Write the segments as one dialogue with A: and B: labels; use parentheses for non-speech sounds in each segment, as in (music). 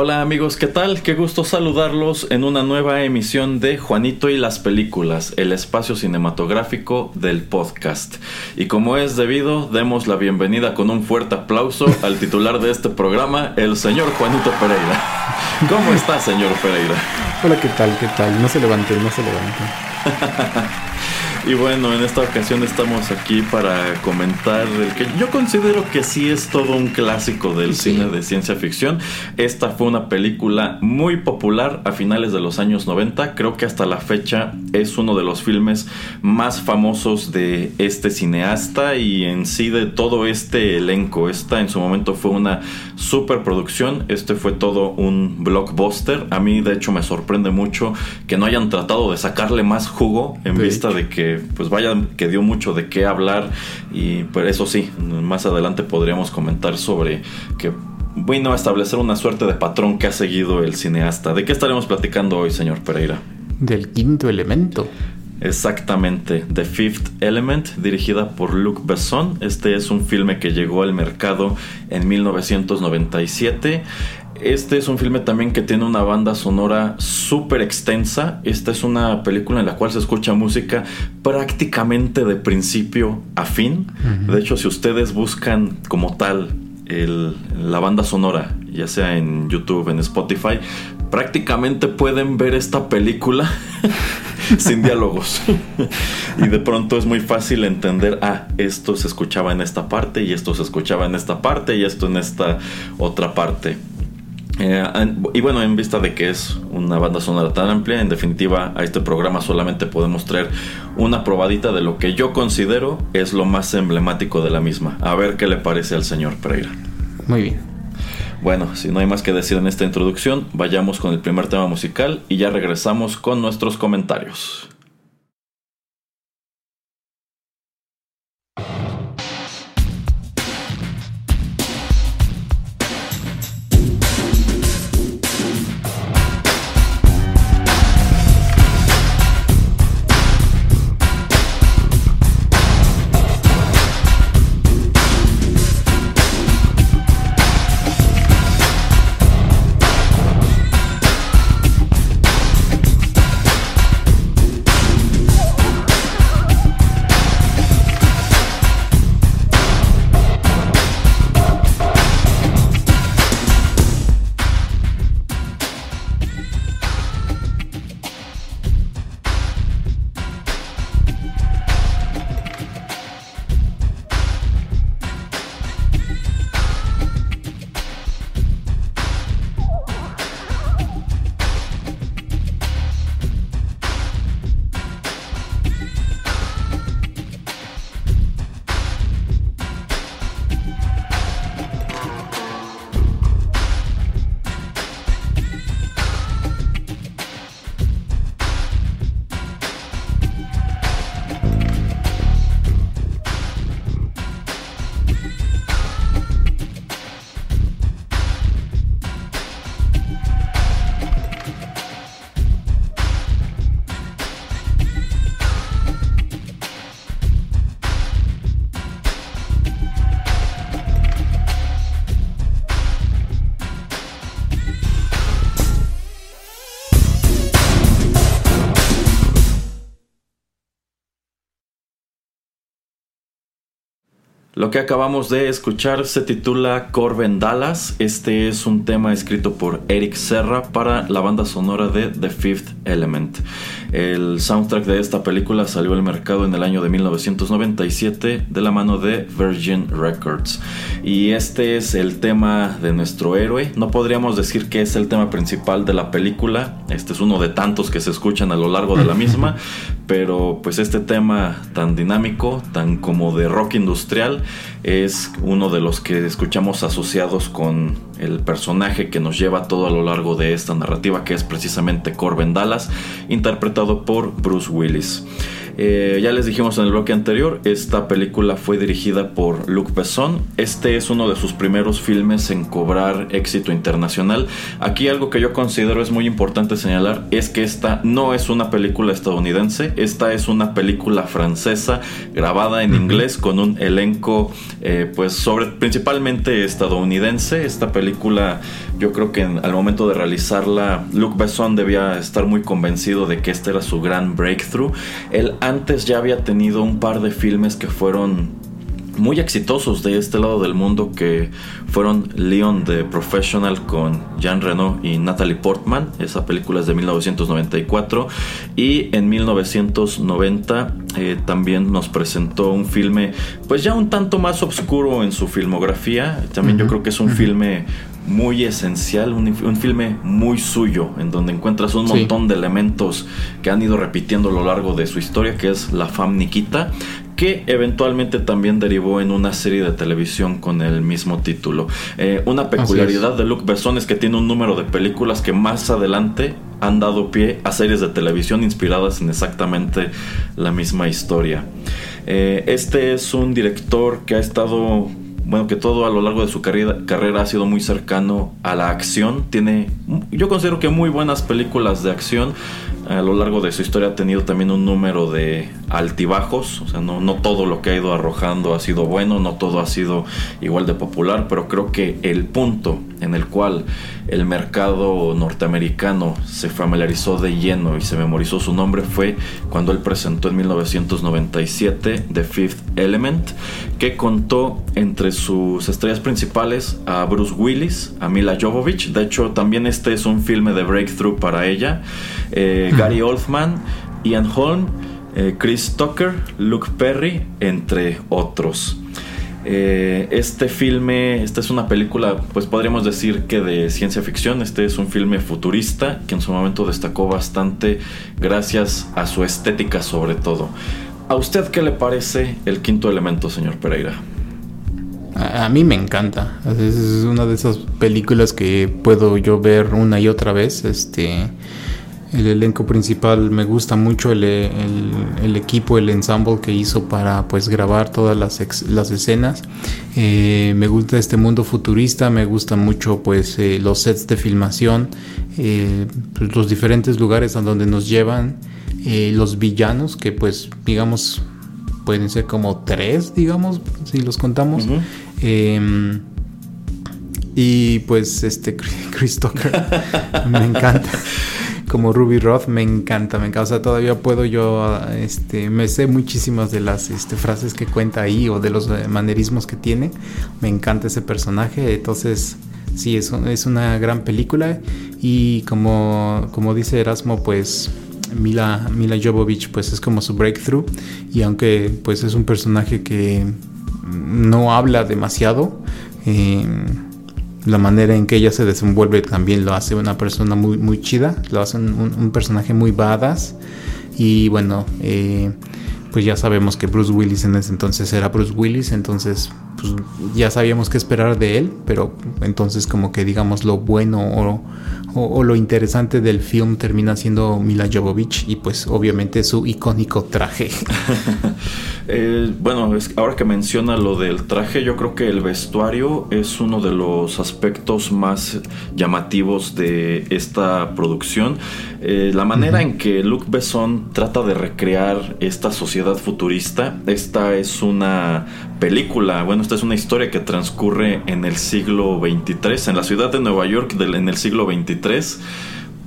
A: Hola amigos, ¿qué tal? Qué gusto saludarlos en una nueva emisión de Juanito y las Películas, el espacio cinematográfico del podcast. Y como es debido, demos la bienvenida con un fuerte aplauso al titular de este programa, el señor Juanito Pereira. (laughs) ¿Cómo está, señor Pereira?
B: Hola, ¿qué tal? ¿Qué tal? No se levante, no se levante. (laughs)
A: Y bueno, en esta ocasión estamos aquí para comentar el que yo considero que sí es todo un clásico del cine de ciencia ficción. Esta fue una película muy popular a finales de los años 90. Creo que hasta la fecha es uno de los filmes más famosos de este cineasta y en sí de todo este elenco. Esta en su momento fue una superproducción. Este fue todo un blockbuster. A mí de hecho me sorprende mucho que no hayan tratado de sacarle más jugo en vista de que pues vaya que dio mucho de qué hablar y por pues, eso sí, más adelante podríamos comentar sobre que bueno, establecer una suerte de patrón que ha seguido el cineasta. ¿De qué estaremos platicando hoy, señor Pereira?
B: Del quinto elemento.
A: Exactamente, The Fifth Element, dirigida por Luc Besson. Este es un filme que llegó al mercado en 1997. Este es un filme también que tiene una banda sonora súper extensa. Esta es una película en la cual se escucha música prácticamente de principio a fin. De hecho, si ustedes buscan como tal la banda sonora, ya sea en YouTube, en Spotify, prácticamente pueden ver esta película (laughs) sin diálogos. (laughs) y de pronto es muy fácil entender, ah, esto se escuchaba en esta parte y esto se escuchaba en esta parte y esto en esta otra parte. Eh, y bueno, en vista de que es una banda sonora tan amplia, en definitiva a este programa solamente podemos traer una probadita de lo que yo considero es lo más emblemático de la misma. A ver qué le parece al señor Pereira.
B: Muy bien.
A: Bueno, si no hay más que decir en esta introducción, vayamos con el primer tema musical y ya regresamos con nuestros comentarios. Lo que acabamos de escuchar se titula Corben Dallas. Este es un tema escrito por Eric Serra para la banda sonora de The Fifth Element. El soundtrack de esta película salió al mercado en el año de 1997 de la mano de Virgin Records. Y este es el tema de nuestro héroe. No podríamos decir que es el tema principal de la película. Este es uno de tantos que se escuchan a lo largo de la misma. (laughs) pero pues este tema tan dinámico, tan como de rock industrial, es uno de los que escuchamos asociados con el personaje que nos lleva todo a lo largo de esta narrativa, que es precisamente Corbin Dallas, interpretado por Bruce Willis. Eh, ya les dijimos en el bloque anterior, esta película fue dirigida por Luc Besson. Este es uno de sus primeros filmes en cobrar éxito internacional. Aquí algo que yo considero es muy importante señalar es que esta no es una película estadounidense, esta es una película francesa grabada en inglés con un elenco eh, pues sobre principalmente estadounidense. Esta película yo creo que al momento de realizarla Luc Besson debía estar muy convencido de que este era su gran breakthrough. Él antes ya había tenido un par de filmes que fueron muy exitosos de este lado del mundo que fueron Leon the Professional con Jean Reno y Natalie Portman. Esa película es de 1994. Y en 1990 eh, también nos presentó un filme pues ya un tanto más oscuro en su filmografía. También yo creo que es un filme muy esencial, un, filme muy suyo, en donde encuentras un montón de elementos que han ido repitiendo a lo largo de su historia, que es La Fam Nikita, que eventualmente también derivó en una serie de televisión con el mismo título. Eh, una peculiaridad de Luc Besson es que tiene un número de películas que más adelante han dado pie a series de televisión inspiradas en exactamente la misma historia. Eh, este es un director que ha estado bueno, que todo a lo largo de su carrera, carrera, ha sido muy cercano a la acción. Tiene, yo considero que muy buenas películas de acción. A lo largo de su historia ha tenido también un número de altibajos. O sea, no, todo lo que ha ido arrojando ha sido bueno, no todo ha sido igual de popular, pero creo que el punto en el cual el mercado norteamericano se familiarizó de lleno y se memorizó su nombre fue cuando él presentó en 1997 The Fifth Element, que contó entre sus estrellas principales a Bruce Willis, a Mila Jovovich. De hecho, también este es un filme de breakthrough para ella. Eh, Gary Oldman, Ian Holm, eh, Chris Tucker, Luke Perry, entre otros. Eh, este filme, esta es una película, pues podríamos decir que de ciencia ficción. Este es un filme futurista que en su momento destacó bastante gracias a su estética sobre todo. ¿A usted qué le parece el quinto elemento, señor Pereira?
B: A, mí me encanta. Es una de esas películas que puedo yo ver una y otra vez. Este el elenco principal me gusta mucho el, equipo, el ensemble que hizo para pues grabar todas las, las escenas. Eh, me gusta este mundo futurista, me gusta mucho pues eh, los sets de filmación, eh, los diferentes lugares a donde nos llevan, los villanos que pues digamos pueden ser como tres, digamos, si los contamos. Em, y pues este (laughs) Chris Tucker me encanta como Ruby Roth me encanta, me encanta. O sea, todavía puedo yo, este, me sé muchísimas de las este, frases que cuenta ahí o de los eh, manerismos que tiene. Me encanta ese personaje. Entonces, sí, es, es una gran película. Y como, como dice Erasmo, pues Mila, Mila Jovovich, pues es como su breakthrough. Y aunque pues es un personaje que no habla demasiado, eh, la manera en que ella se desenvuelve también lo hace una persona muy, muy chida, lo hace un, personaje muy badass. Y bueno, eh, pues ya sabemos que Bruce Willis en ese entonces era Bruce Willis, entonces pues ya sabíamos qué esperar de él, pero entonces como que digamos lo bueno o, o, lo interesante del film termina siendo Mila Jovovich y pues obviamente su icónico traje. (laughs)
A: Eh, bueno, ahora que menciona lo del traje, yo creo que el vestuario es uno de los aspectos más llamativos de esta producción. Eh, la manera en que Luc Besson trata de recrear esta sociedad futurista, esta es una película, bueno, esta es una historia que transcurre en el siglo 23, en la ciudad de Nueva York en el siglo 23.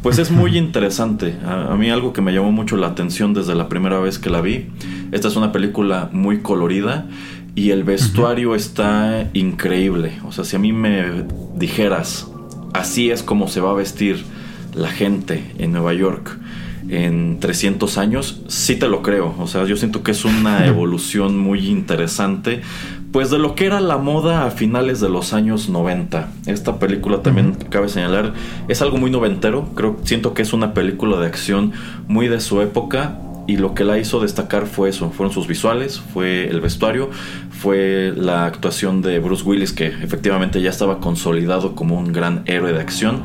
A: Pues es muy (laughs) interesante. A, mí algo que me llamó mucho la atención desde la primera vez que la vi. Esta es una película muy colorida y el vestuario está increíble. O sea, si a mí me dijeras, así es como se va a vestir la gente en Nueva York en 300 años, sí te lo creo. O sea, yo siento que es una (laughs) evolución muy interesante. Pues de lo que era la moda a finales de los años 90. Esta película también cabe señalar, es algo muy noventero. Creo, siento que es una película de acción muy de su época y lo que la hizo destacar fue eso, fueron sus visuales, fue el vestuario, fue la actuación de Bruce Willis que efectivamente ya estaba consolidado como un gran héroe de acción,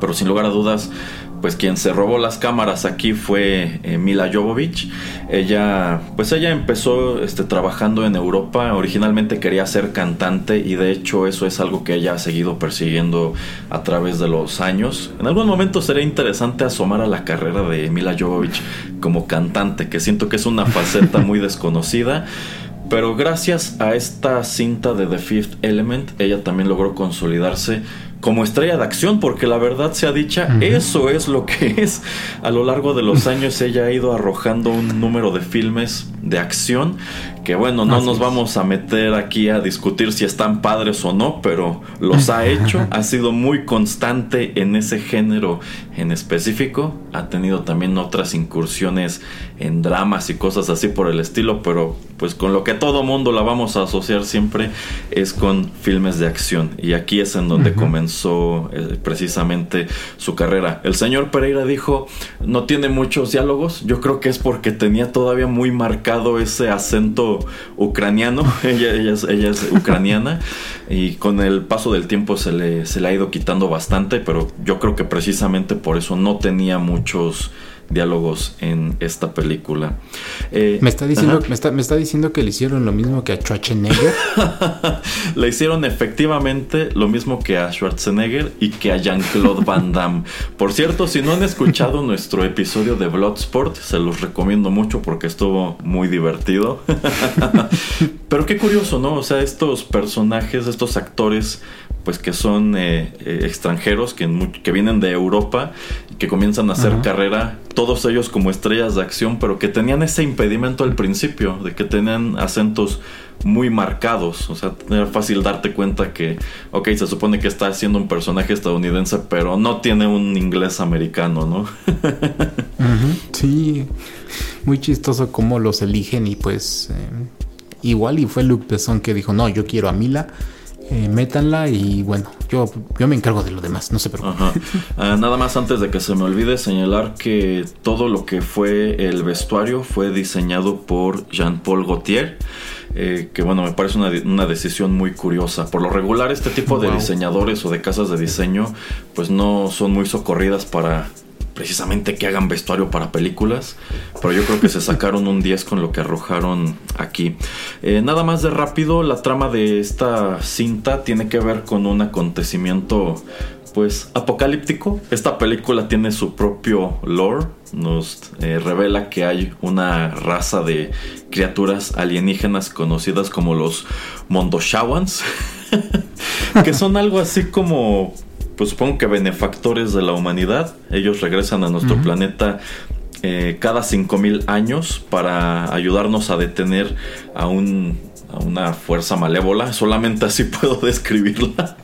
A: pero sin lugar a dudas pues quien se robó las cámaras aquí fue eh, Mila Jovovich. Ella, pues ella empezó este, trabajando en Europa. Originalmente quería ser cantante y de hecho eso es algo que ella ha seguido persiguiendo a través de los años. En algún momento sería interesante asomar a la carrera de Mila Jovovich como cantante, que siento que es una faceta muy (laughs) desconocida. Pero gracias a esta cinta de The Fifth Element, ella también logró consolidarse como estrella de acción, porque la verdad sea dicha, eso es lo que (laughs) es. A lo largo de los años ella ha ido arrojando un número de filmes de acción que bueno, no nos vamos a meter aquí a discutir si están padres o no, pero los ha hecho, (laughs) ha sido muy constante en ese género en específico, ha tenido también otras incursiones en dramas y cosas así por el estilo, pero pues con lo que todo mundo la vamos a asociar siempre es con filmes de acción. Y aquí es en donde comenzó eh, precisamente su carrera. El señor Pereira dijo, no tiene muchos diálogos, yo creo que es porque tenía todavía muy marcado ese acento ucraniano, (laughs) ella, es, ella es ucraniana y con el paso del tiempo se le, se le ha ido quitando bastante, pero yo creo que precisamente por eso no tenía muchos diálogos en esta película.
B: Eh, me, está diciendo, me, está, me está diciendo que le hicieron lo mismo que a Schwarzenegger. (laughs)
A: le hicieron efectivamente lo mismo que a Schwarzenegger y que a Jean-Claude Van Damme. Por cierto, si no han escuchado nuestro episodio de Bloodsport, se los recomiendo mucho porque estuvo muy divertido. (laughs) Pero qué curioso, ¿no? O sea, estos personajes, estos actores pues que son eh, eh, extranjeros que, que, vienen de Europa y que comienzan a hacer carrera, todos ellos como estrellas de acción, pero que tenían ese impedimento al principio, de que tenían acentos muy marcados, o sea, era fácil darte cuenta que, ok, se supone que está haciendo un personaje estadounidense, pero no tiene un inglés americano, ¿no? (laughs)
B: Sí, muy chistoso cómo los eligen y pues eh, igual y fue Luke Besson que dijo, no, yo quiero a Mila eh, métanla y bueno, yo, yo me encargo de lo demás, no se preocupen.
A: Ah, nada más antes de que se me olvide señalar que todo lo que fue el vestuario fue diseñado por Jean-Paul Gaultier. Eh, que bueno, me parece una, decisión muy curiosa. Por lo regular, este tipo de diseñadores o de casas de diseño, pues no son muy socorridas para precisamente que hagan vestuario para películas, pero yo creo que se (laughs) sacaron un 10 con lo que arrojaron aquí. Eh, nada más de rápido, la trama de esta cinta tiene que ver con un acontecimiento pues apocalíptico. Esta película tiene su propio lore, nos eh, revela que hay una raza de criaturas alienígenas conocidas como los Mondoshawans, (laughs) que son algo así como pues supongo que benefactores de la humanidad. Ellos regresan a nuestro planeta eh, cada 5000 años para ayudarnos a detener a, un, a una fuerza malévola. Solamente así (laughs) puedo describirla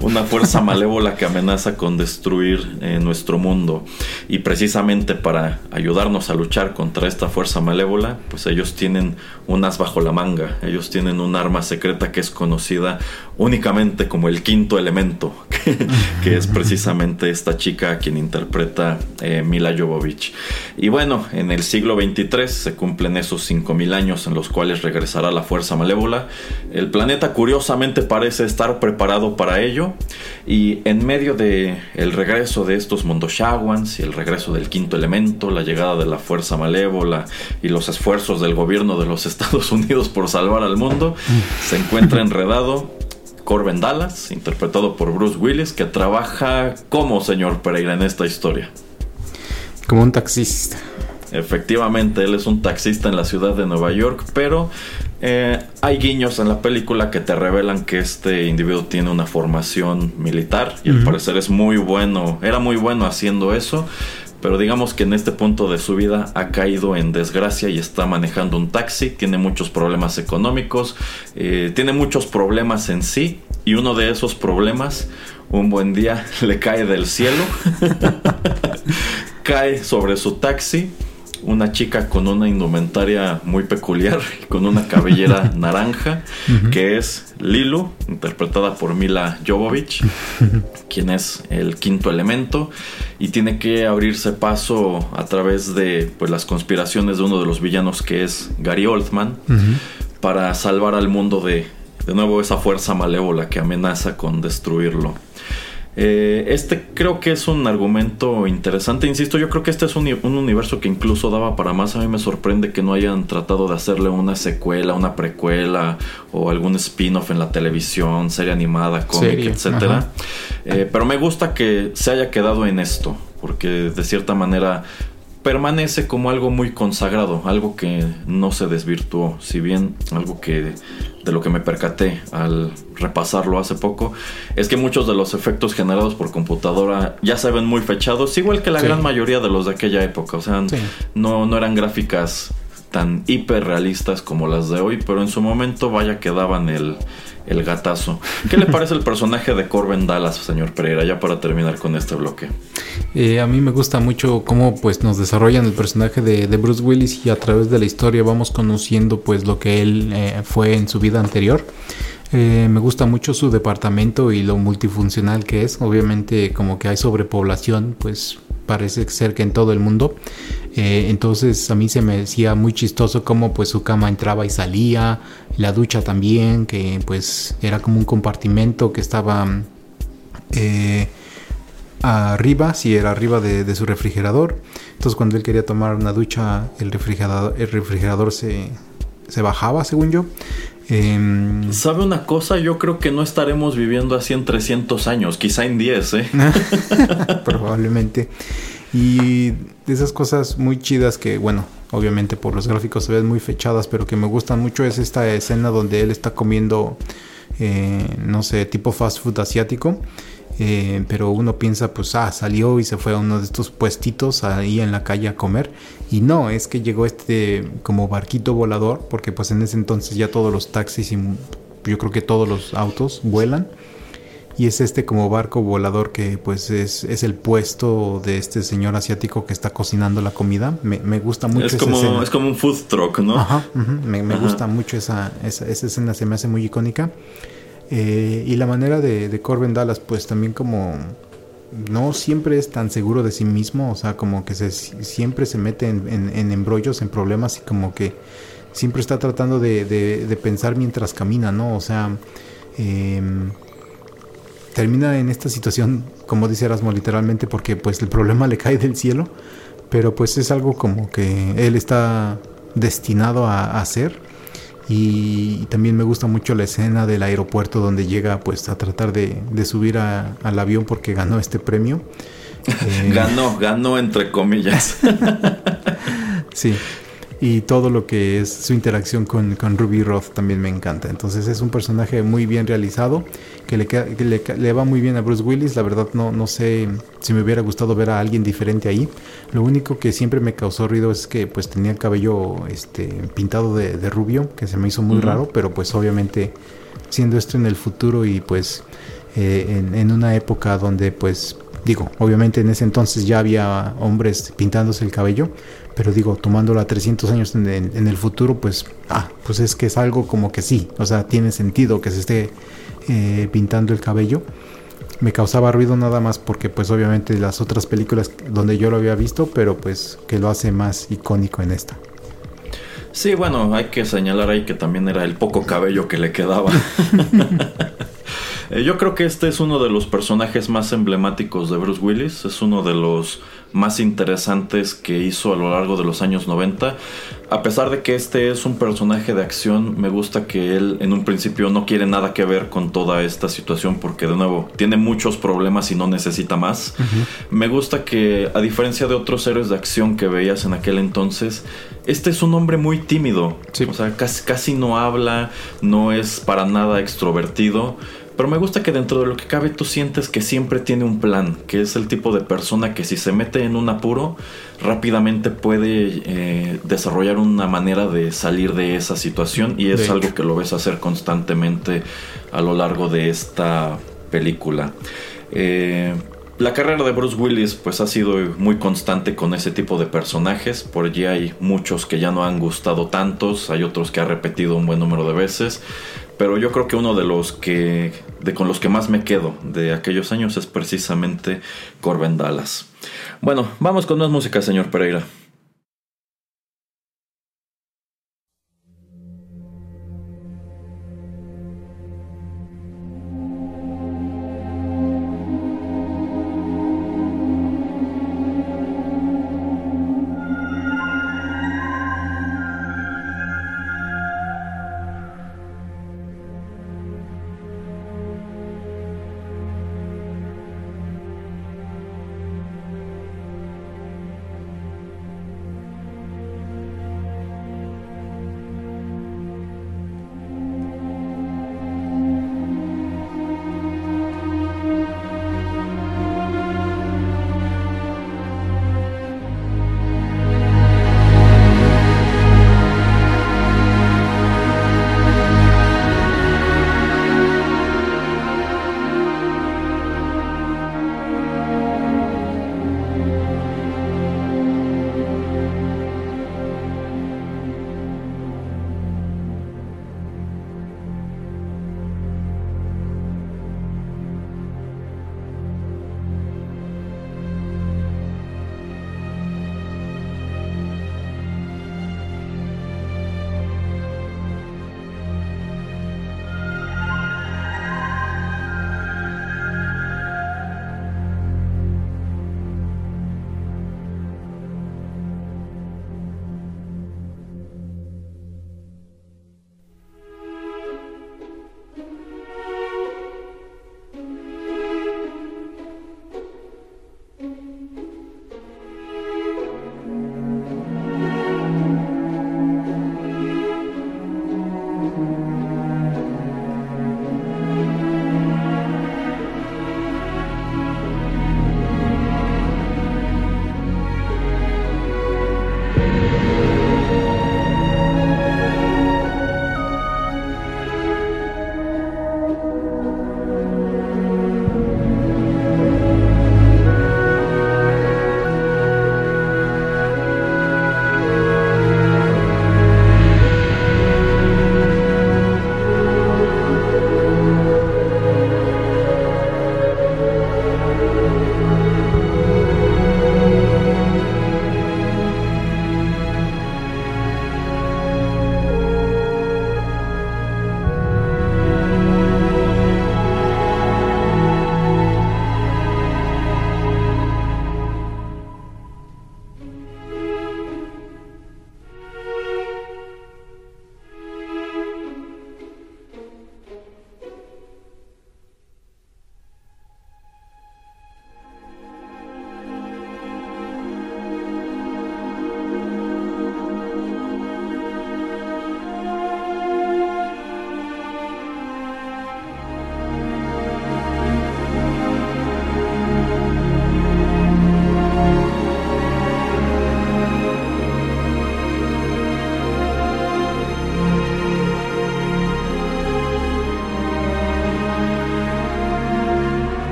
A: una fuerza malévola que amenaza con destruir eh, nuestro mundo. Y precisamente para ayudarnos a luchar contra esta fuerza malévola, pues ellos tienen unas bajo la manga. Ellos tienen un arma secreta que es conocida únicamente como el quinto elemento, (laughs) que, es precisamente esta chica quien interpreta eh, Mila Jovovich. Y bueno, en el siglo XXIII se cumplen esos 5000 años en los cuales regresará la fuerza malévola. El planeta curiosamente parece estar preparado para ello y en medio de el regreso de estos Mondoshawans y el regreso del quinto elemento, la llegada de la fuerza malévola y los esfuerzos del gobierno de los (laughs) Estados Unidos por salvar al mundo, se encuentra enredado Corben Dallas, interpretado por Bruce Willis, que trabaja como señor Pereira en esta historia.
B: Como un taxista.
A: Efectivamente, él es un taxista en la ciudad de Nueva York, pero eh, hay guiños en la película que te revelan que este individuo tiene una formación militar y al parecer es muy bueno, era muy bueno haciendo eso, pero digamos que en este punto de su vida ha caído en desgracia y está manejando un taxi, tiene muchos problemas económicos, eh, tiene muchos problemas en sí y uno de esos problemas un buen día (laughs) le cae del cielo, (laughs) cae sobre su taxi una chica con una indumentaria muy peculiar, (laughs) con una cabellera (laughs) naranja, que es Lilu, interpretada por Mila Jovovich, (laughs) quien es el quinto elemento, y tiene que abrirse paso a través de pues, las conspiraciones de uno de los villanos que es Gary Oldman, para salvar al mundo de, de nuevo, esa fuerza malévola que amenaza con destruirlo. Eh, este creo que es un argumento interesante. Insisto, yo creo que este es un, universo que incluso daba para más. A mí me sorprende que no hayan tratado de hacerle una secuela, una precuela o algún spin-off en la televisión, serie animada, cómic, etcétera. Eh, pero me gusta que se haya quedado en esto, porque de cierta manera permanece como algo muy consagrado, algo que no se desvirtuó, si bien algo que de lo que me percaté al repasarlo hace poco, es que muchos de los efectos generados por computadora ya se ven muy fechados, igual que la gran mayoría de los de aquella época, o sea, no, no eran gráficas tan hiperrealistas como las de hoy, pero en su momento vaya que daban el, el gatazo. ¿Qué le parece el personaje de Corbin Dallas, señor Pereira, ya para terminar con este bloque?
B: Eh, a mí me gusta mucho cómo pues nos desarrollan el personaje de, Bruce Willis y a través de la historia vamos conociendo pues lo que él eh, fue en su vida anterior. Eh, me gusta mucho su departamento y lo multifuncional que es. Obviamente como que hay sobrepoblación, pues parece ser que en todo el mundo. Eh, entonces a mí se me decía muy chistoso cómo pues su cama entraba y salía, la ducha también, que pues era como un compartimento que estaba eh, arriba, si era arriba de, su refrigerador. Entonces cuando él quería tomar una ducha, el refrigerador, se bajaba, según yo.
A: Em, ¿Sabe una cosa? Yo creo que no estaremos viviendo así en 300 años, quizá en 10, ¿eh? (laughs) (laughs)
B: Probablemente. Y de esas cosas muy chidas que, bueno, obviamente por los gráficos se ven muy fechadas, pero que me gustan mucho es esta escena donde él está comiendo, eh, no sé, tipo fast food asiático. Eh, pero uno piensa, pues, ah, salió y se fue a uno de estos puestitos ahí en la calle a comer. Y no, es que llegó este como barquito volador, porque pues en ese entonces ya todos los taxis y yo creo que todos los autos vuelan y es este como barco volador que pues es, es, el puesto de este señor asiático que está cocinando la comida. Me, me gusta mucho
A: es como, Es como un food truck, ¿no?
B: Ajá, me, me gusta mucho esa, esa, esa, escena, se me hace muy icónica. Eh, y la manera de, de Corbin Dallas pues también como no siempre es tan seguro de sí mismo, o sea, como que se, siempre se mete en, en, embrollos, en problemas y como que siempre está tratando de, pensar mientras camina, ¿no? O sea... Eh, termina en esta situación, como dice Erasmo, literalmente porque pues el problema le cae del cielo, pero pues es algo como que él está destinado a, hacer. Y, también me gusta mucho la escena del aeropuerto donde llega pues a tratar de, subir al avión porque ganó este premio. (laughs)
A: ganó, ganó entre comillas. (laughs)
B: sí y todo lo que es su interacción con, Ruby Roth también me encanta. Entonces es un personaje muy bien realizado, que le, le, va muy bien a Bruce Willis. La verdad no, no sé si me hubiera gustado ver a alguien diferente ahí. Lo único que siempre me causó ruido es que pues tenía el cabello este, pintado de, rubio, que se me hizo muy raro, pero pues obviamente siendo esto en el futuro y pues eh, en, en una época donde pues digo, obviamente en ese entonces ya había hombres pintándose el cabello, pero digo, tomándolo a 300 años en, el futuro, pues, ah, pues es que es algo como que sí, o sea, tiene sentido que se esté eh, pintando el cabello. Me causaba ruido nada más porque pues obviamente las otras películas donde yo lo había visto, pero pues que lo hace más icónico en esta.
A: Sí, bueno, hay que señalar ahí que también era el poco cabello que le quedaba. (laughs) Eh, yo creo que este es uno de los personajes más emblemáticos de Bruce Willis, es uno de los más interesantes que hizo a lo largo de los años 90. A pesar de que este es un personaje de acción, me gusta que él en un principio no quiere nada que ver con toda esta situación porque de nuevo tiene muchos problemas y no necesita más. Me gusta que a diferencia de otros héroes de acción que veías en aquel entonces, este es un hombre muy tímido. O sea, casi, casi no habla, no es para nada extrovertido Pero me gusta que dentro de lo que cabe tú sientes que siempre tiene un plan, que es el tipo de persona que si se mete en un apuro, rápidamente puede eh, desarrollar una manera de salir de esa situación y es algo que lo ves hacer constantemente a lo largo de esta película. Eh, la carrera de Bruce Willis pues ha sido muy constante con ese tipo de personajes, por allí hay muchos que ya no han gustado tantos, hay otros que ha repetido un buen número de veces, pero yo creo que uno de los que de con los que más me quedo de aquellos años es precisamente Corbin Dallas. Bueno, vamos con más música, señor Pereira.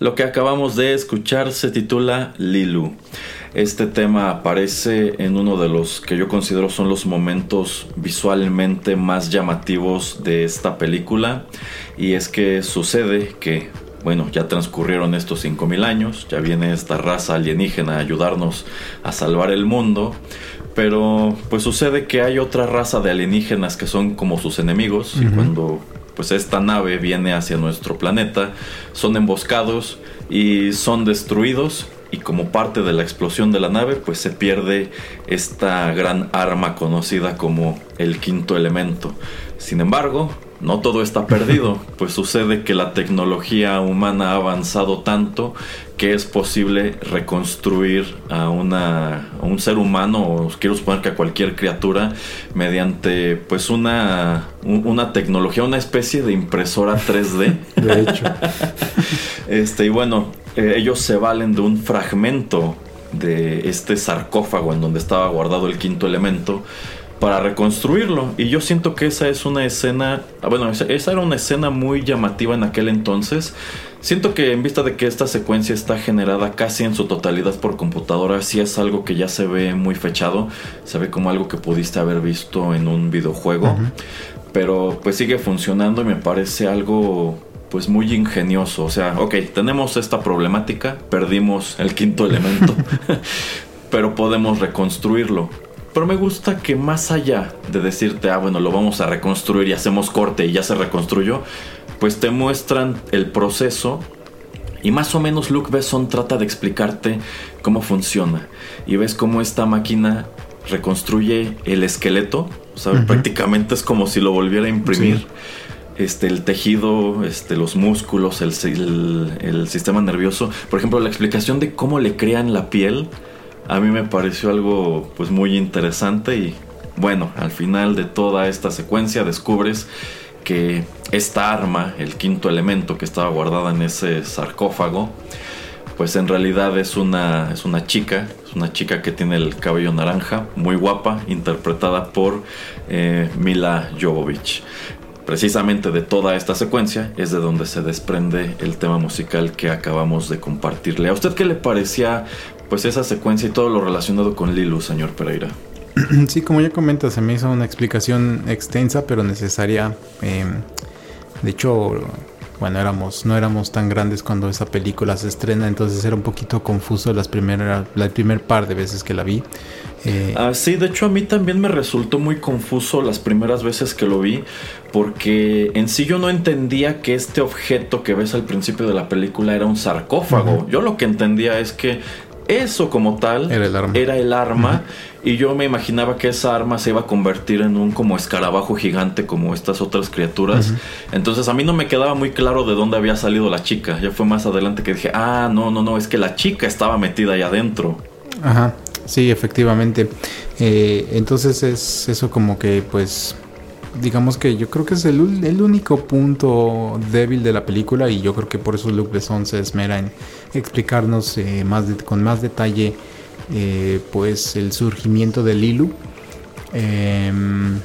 A: Lo que acabamos de escuchar se titula Lilu. Este tema aparece en uno de los que yo considero son los momentos visualmente más llamativos de esta película. Y es que sucede que, bueno, ya transcurrieron estos 5000 años, ya viene esta raza alienígena a ayudarnos a salvar el mundo. Pero pues sucede que hay otra raza de alienígenas que son como sus enemigos y cuando pues esta nave viene hacia nuestro planeta, son emboscados y son destruidos y como parte de la explosión de la nave pues se pierde esta gran arma conocida como el quinto elemento. Sin embargo, no todo está perdido, (laughs) pues sucede que la tecnología humana ha avanzado tanto que es posible reconstruir a, una, un ser humano, o quiero suponer que a cualquier criatura, mediante pues una, una tecnología, una especie de impresora 3D. (laughs)
B: De hecho.
A: este, y bueno, eh, ellos se valen de un fragmento de este sarcófago en donde estaba guardado el quinto elemento para reconstruirlo. Y yo siento que esa es una escena, ah, bueno, esa era una escena muy llamativa en aquel entonces Siento que en vista de que esta secuencia está generada casi en su totalidad por computadora, sí es algo que ya se ve muy fechado, se ve como algo que pudiste haber visto en un videojuego, pero pues sigue funcionando y me parece algo pues muy ingenioso, o sea, ok, tenemos esta problemática, perdimos el quinto elemento, (laughs) pero podemos reconstruirlo. Pero me gusta que más allá de decirte, ah, bueno, lo vamos a reconstruir y hacemos corte y ya se reconstruyó, pues te muestran el proceso y más o menos Luke Besson trata de explicarte cómo funciona. Y ves cómo esta máquina reconstruye el esqueleto. O sea, prácticamente es como si lo volviera a imprimir. Este, el tejido, este, los músculos, el, el, sistema nervioso. Por ejemplo, la explicación de cómo le crean la piel. A mí me pareció algo pues muy interesante. Y bueno, al final de toda esta secuencia descubres que esta arma, el quinto elemento que estaba guardada en ese sarcófago, pues en realidad es una, es una chica, es una chica que tiene el cabello naranja, muy guapa, interpretada por eh, Mila Jovovich. Precisamente de toda esta secuencia es de donde se desprende el tema musical que acabamos de compartirle. ¿A usted qué le parecía pues esa secuencia y todo lo relacionado con Lilu, señor Pereira?
B: Sí, como ya comentas, se me hizo una explicación extensa pero necesaria. Em, de hecho, bueno, éramos, no éramos tan grandes cuando esa película se estrena, entonces era un poquito confuso las primeras, la primer par de veces que la vi.
A: Eh, ah, sí, de hecho a mí también me resultó muy confuso las primeras veces que lo vi, porque en sí yo no entendía que este objeto que ves al principio de la película era un sarcófago. Yo lo que entendía es que eso como tal
B: era
A: el arma, y yo me imaginaba que esa arma se iba a convertir en un como escarabajo gigante como estas otras criaturas. Entonces a mí no me quedaba muy claro de dónde había salido la chica. Ya fue más adelante que dije, ah, no, no, no, es que la chica estaba metida ahí adentro.
B: Ajá, sí, efectivamente. Eh, entonces es eso como que pues digamos que yo creo que es el, único punto débil de la película y yo creo que por eso Luc Besson se esmera en explicarnos eh, más con más detalle eh, pues el surgimiento de Lilu. Em,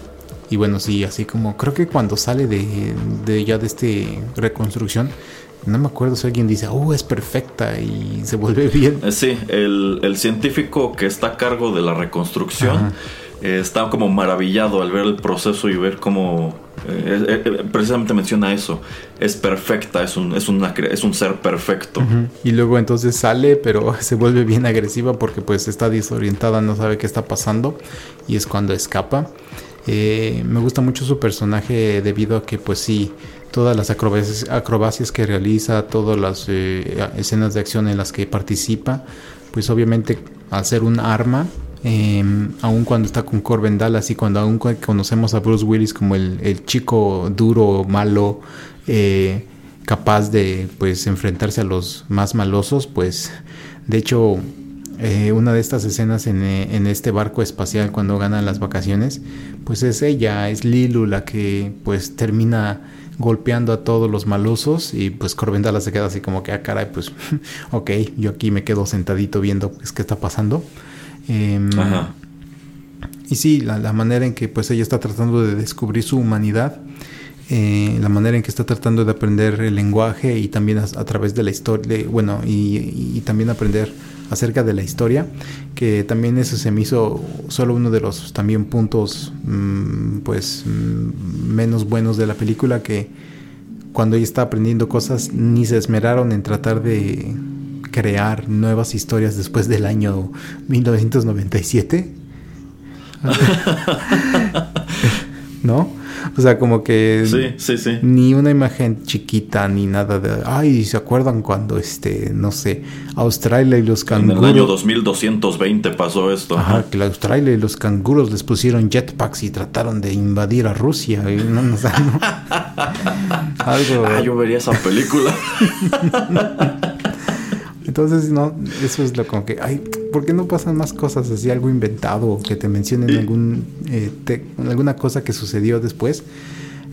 B: y bueno, sí, así como creo que cuando sale de, de ya de este reconstrucción, no me acuerdo si alguien dice, oh, es perfecta y se vuelve bien.
A: Sí, el, el científico que está a cargo de la reconstrucción eh, está como maravillado al ver el proceso y ver cómo eh, eh, precisamente menciona eso. Es perfecta, es un, es una, es un ser perfecto.
B: Y luego entonces sale, pero (laughs) se vuelve bien agresiva porque pues está desorientada, no sabe qué está pasando y es cuando escapa. me gusta mucho su personaje debido a que pues sí, todas las acrobacias, acrobacias que realiza, todas las escenas de acción en las que participa, pues obviamente al ser un arma eh, aun cuando está con Corbin Dallas y cuando aún conocemos a Bruce Willis como el, chico duro, malo, eh, capaz de pues enfrentarse a los más malosos, pues de hecho eh, una de estas escenas en, en, este barco espacial cuando ganan las vacaciones, pues es ella, es Lilu la que pues termina golpeando a todos los malosos y pues Corbin Dallas se queda así como que, ah, caray, pues (laughs) ok, yo aquí me quedo sentadito viendo pues, qué está pasando. Em, y sí, la, manera en que pues ella está tratando de descubrir su humanidad eh, la manera en que está tratando de aprender el lenguaje y también a, través de la historia, bueno, y, también aprender acerca de la historia, que también eso se me hizo solo uno de los también puntos mm, pues mm, menos buenos de la película que cuando ella está aprendiendo cosas ni se esmeraron en tratar de crear nuevas historias después del año 1997. (laughs) ¿No? O sea, como que
A: sí, sí, sí.
B: ni una imagen chiquita ni nada de, ay, ¿se acuerdan cuando este, no sé, Australia y los canguros
A: En el año 2220 pasó esto.
B: Ajá, que la Australia y los canguros les pusieron jetpacks y trataron de invadir a Rusia. no, no, (laughs)
A: Algo. Ah, yo vería esa película. (laughs)
B: Entonces, no, eso es lo como que, ay, ¿por qué no pasan más cosas así, algo inventado, o que te mencionen algún, eh, alguna cosa que sucedió después?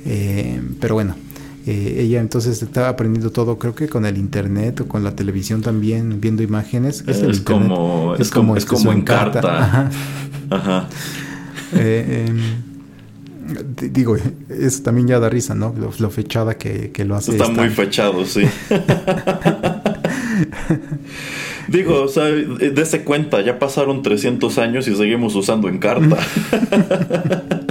B: Eh, pero bueno, eh, ella entonces estaba aprendiendo todo, creo que con el internet o con la televisión también, viendo imágenes.
A: Es, como, es, como, es como en carta.
B: Ajá. (laughs) Em, digo, eso también ya da risa, ¿no? Lo, fechada que, lo hace.
A: Está muy fechado, sí. (laughs) (laughs) Digo, o sea, dése cuenta, ya pasaron 300 años y seguimos usando en carta. (laughs)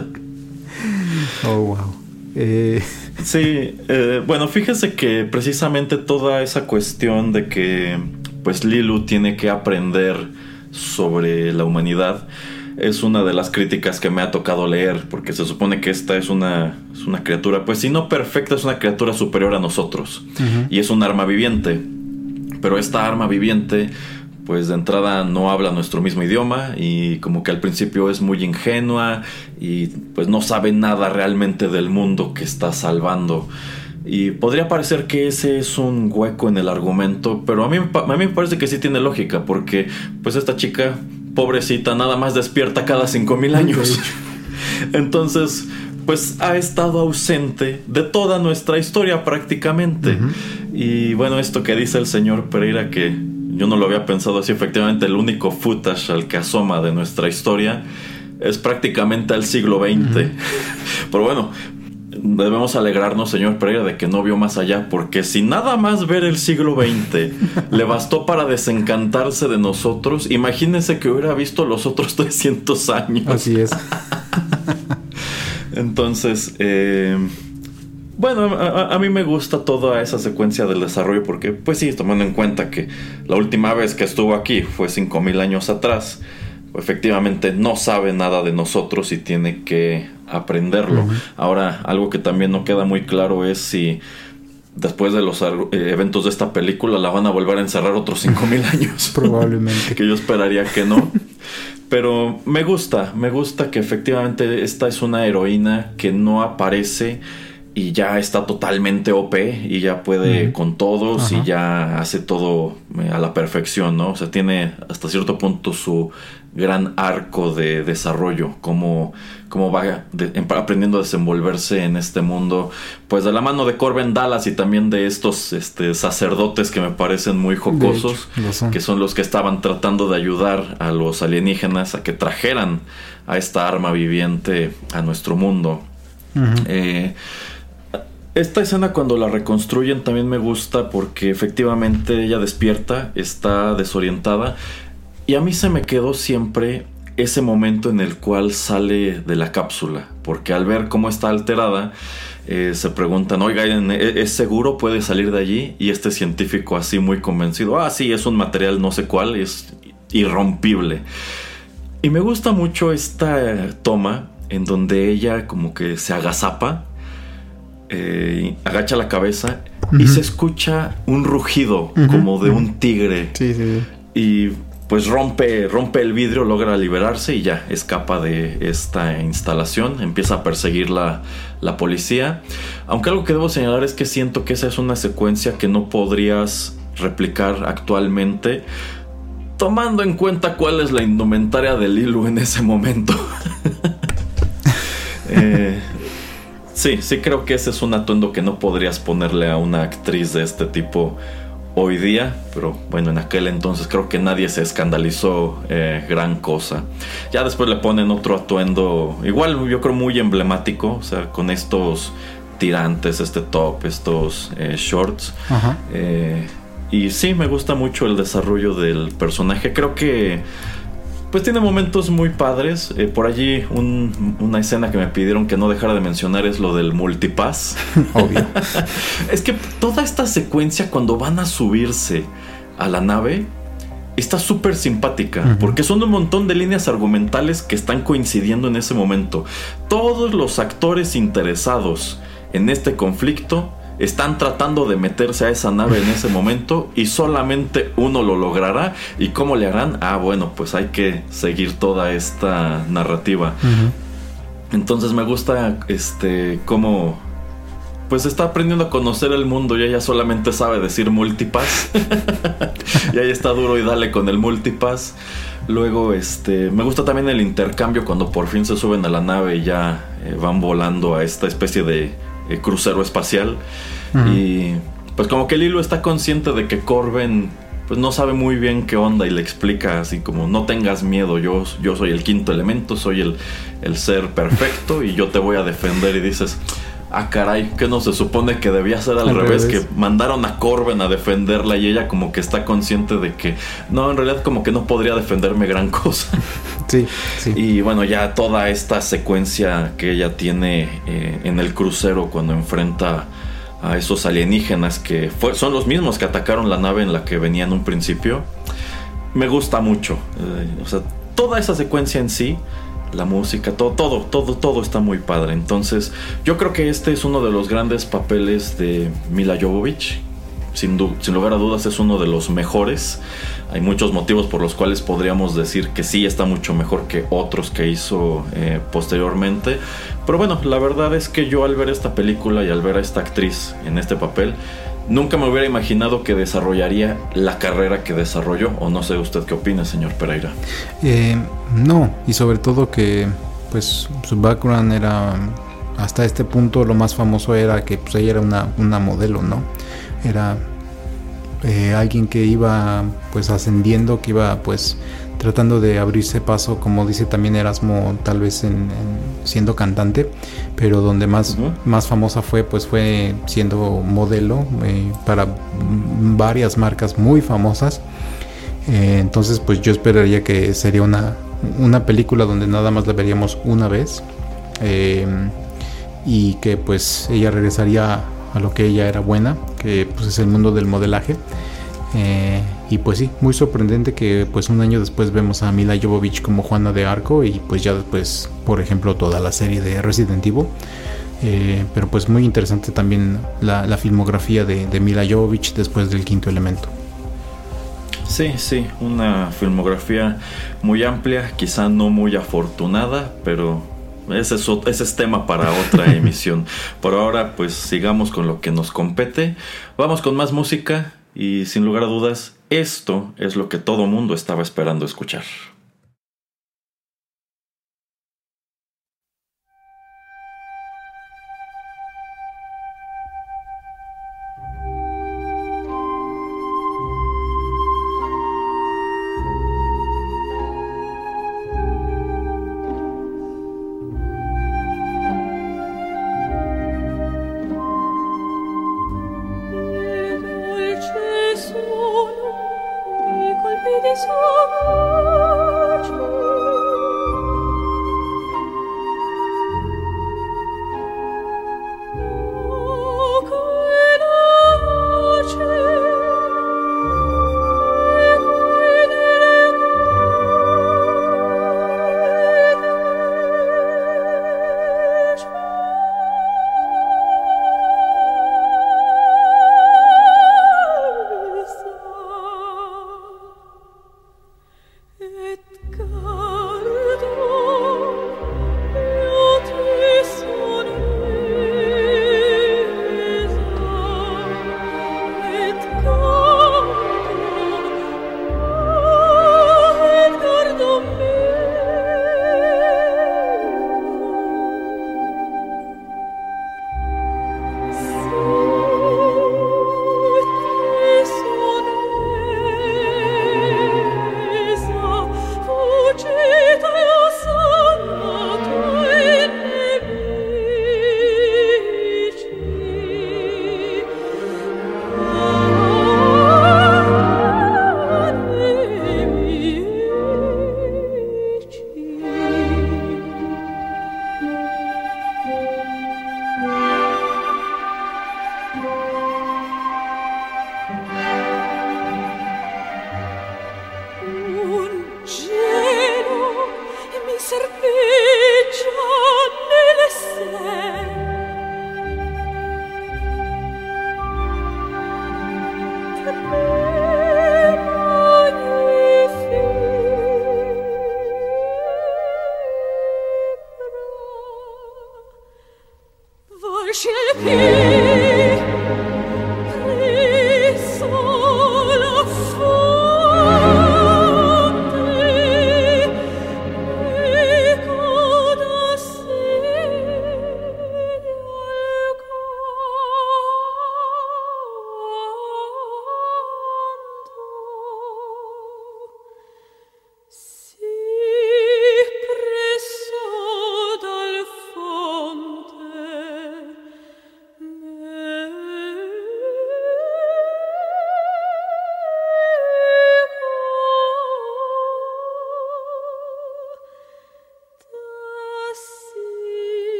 B: oh, wow. Eh, (laughs)
A: sí, eh, bueno, fíjese que precisamente toda esa cuestión de que pues Lilu tiene que aprender sobre la humanidad es una de las críticas que me ha tocado leer, porque se supone que esta es una, es una criatura, pues si no perfecta, es una criatura superior a nosotros, y es un arma viviente. Pero esta arma viviente, pues de entrada no habla nuestro mismo idioma y como que al principio es muy ingenua y pues no sabe nada realmente del mundo que está salvando. Y podría parecer que ese es un hueco en el argumento, pero a mí, a mí me parece que sí tiene lógica, porque pues esta chica, pobrecita, nada más despierta cada 5000 años. (laughs) Entonces, pues ha estado ausente de toda nuestra historia prácticamente. Y bueno, esto que dice el señor Pereira, que yo no lo había pensado así, efectivamente el único footage al que asoma de nuestra historia es prácticamente al siglo XX. (laughs) Pero bueno, debemos alegrarnos, señor Pereira, de que no vio más allá, porque si nada más ver el siglo XX (laughs) le bastó para desencantarse de nosotros, imagínese que hubiera visto los otros 300 años.
B: Así es. (laughs)
A: Entonces, eh, bueno, a, mí me gusta toda esa secuencia del desarrollo porque, pues sí, tomando en cuenta que la última vez que estuvo aquí fue 5.000 años atrás, efectivamente no sabe nada de nosotros y tiene que aprenderlo. Ahora, algo que también no queda muy claro es si después de los eh, eventos de esta película la van a volver a encerrar otros 5.000 años.
B: Probablemente. (laughs)
A: que yo esperaría que no. Pero me gusta, me gusta que efectivamente esta es una heroína que no aparece y ya está totalmente OP y ya puede con todos y ya hace todo a la perfección, ¿no? O sea, tiene hasta cierto punto su gran arco de desarrollo, cómo, cómo va aprendiendo a desenvolverse en este mundo, pues de la mano de Corbin Dallas y también de estos este, sacerdotes que me parecen muy jocosos, que son los que estaban tratando de ayudar a los alienígenas a que trajeran a esta arma viviente a nuestro mundo. Eh, esta escena cuando la reconstruyen también me gusta porque efectivamente ella despierta, está desorientada y a mí se me quedó siempre ese momento en el cual sale de la cápsula, porque al ver cómo está alterada, eh, se preguntan, oiga, ¿es seguro puede salir de allí? Y este científico así muy convencido, ah, sí, es un material no sé cuál, es irrompible. Y me gusta mucho esta toma en donde ella como que se agazapa, eh, agacha la cabeza y se escucha un rugido como de un tigre.
B: Sí, sí.
A: Y pues rompe, rompe el vidrio, logra liberarse y ya escapa de esta instalación, empieza a perseguir la, la policía. Aunque algo que debo señalar es que siento que esa es una secuencia que no podrías replicar actualmente, tomando en cuenta cuál es la indumentaria de Lilu en ese momento. (laughs) Eh, sí, sí creo que ese es un atuendo que no podrías ponerle a una actriz de este tipo hoy día, pero bueno, en aquel entonces creo que nadie se escandalizó eh, gran cosa. Ya después le ponen otro atuendo, igual yo creo muy emblemático, o sea, con estos tirantes, este top, estos eh, shorts. Eh, y sí, me gusta mucho el desarrollo del personaje. Creo que pues tiene momentos muy padres. Eh, por allí una escena que me pidieron que no dejara de mencionar es lo del multipass. (laughs) Obvio. (laughs) es que toda esta secuencia cuando van a subirse a la nave está súper simpática, porque son un montón de líneas argumentales que están coincidiendo en ese momento. Todos los actores interesados en este conflicto están tratando de meterse a esa nave en ese momento y solamente uno lo logrará. ¿Y cómo le harán? Ah, bueno, pues hay que seguir toda esta narrativa. Entonces me gusta este cómo pues está aprendiendo a conocer el mundo y ella solamente sabe decir multipass. (laughs) y ahí está duro y dale con el multipass. Luego, este, me gusta también el intercambio cuando por fin se suben a la nave y ya eh, van volando a esta especie de eh, crucero espacial. Y pues como que Lilo está consciente de que Corben pues no sabe muy bien qué onda y le explica así como no tengas miedo, yo, yo soy el quinto elemento, soy el, el ser perfecto y yo te voy a defender y dices, ah caray, que no se supone que debía ser al, revés, que mandaron a Corben a defenderla y ella como que está consciente de que no, en realidad como que no podría defenderme gran (laughs) cosa. Sí, sí. Y bueno, ya toda esta secuencia que ella tiene eh, en el crucero cuando enfrenta a esos alienígenas que son los mismos que atacaron la nave en la que venía en un principio, me gusta mucho. Eh, o sea, toda esa secuencia en sí la música, todo, todo, todo, todo está muy padre. Entonces, yo creo que este es uno de los grandes papeles de Mila Jovovich. Sin, sin, lugar a dudas es uno de los mejores. Hay muchos motivos por los cuales podríamos decir que sí está mucho mejor que otros que hizo eh, posteriormente. Pero bueno, la verdad es que yo al ver esta película y al ver a esta actriz en este papel, Nunca me hubiera imaginado que desarrollaría la carrera que desarrolló, o no sé usted qué opina, señor Pereira.
B: Eh, no, y sobre todo que pues su background era, hasta este punto lo más famoso era que pues, ella era una, una modelo, ¿no? Era eh, alguien que iba pues ascendiendo, que iba pues tratando de abrirse paso, como dice también Erasmo, tal vez en, siendo cantante, pero donde más, más famosa fue, pues fue siendo modelo eh, para varias marcas muy famosas. Eh, entonces, pues yo esperaría que sería una, una película donde nada más la veríamos una vez eh, y que pues ella regresaría a lo que ella era buena, que pues es el mundo del modelaje. Eh, y pues sí, muy sorprendente que pues un año después vemos a Mila Jovovich como Juana de Arco y pues ya después, por ejemplo, toda la serie de Resident Evil. Eh, pero pues muy interesante también la, filmografía de, de, Mila Jovovich después del quinto elemento.
A: Sí, sí, una filmografía muy amplia, quizá no muy afortunada, pero ese es, ese es tema para otra (laughs) emisión. Por ahora, pues sigamos con lo que nos compete. Vamos con más música y sin lugar a dudas, esto es lo que todo mundo estaba esperando escuchar. scelpi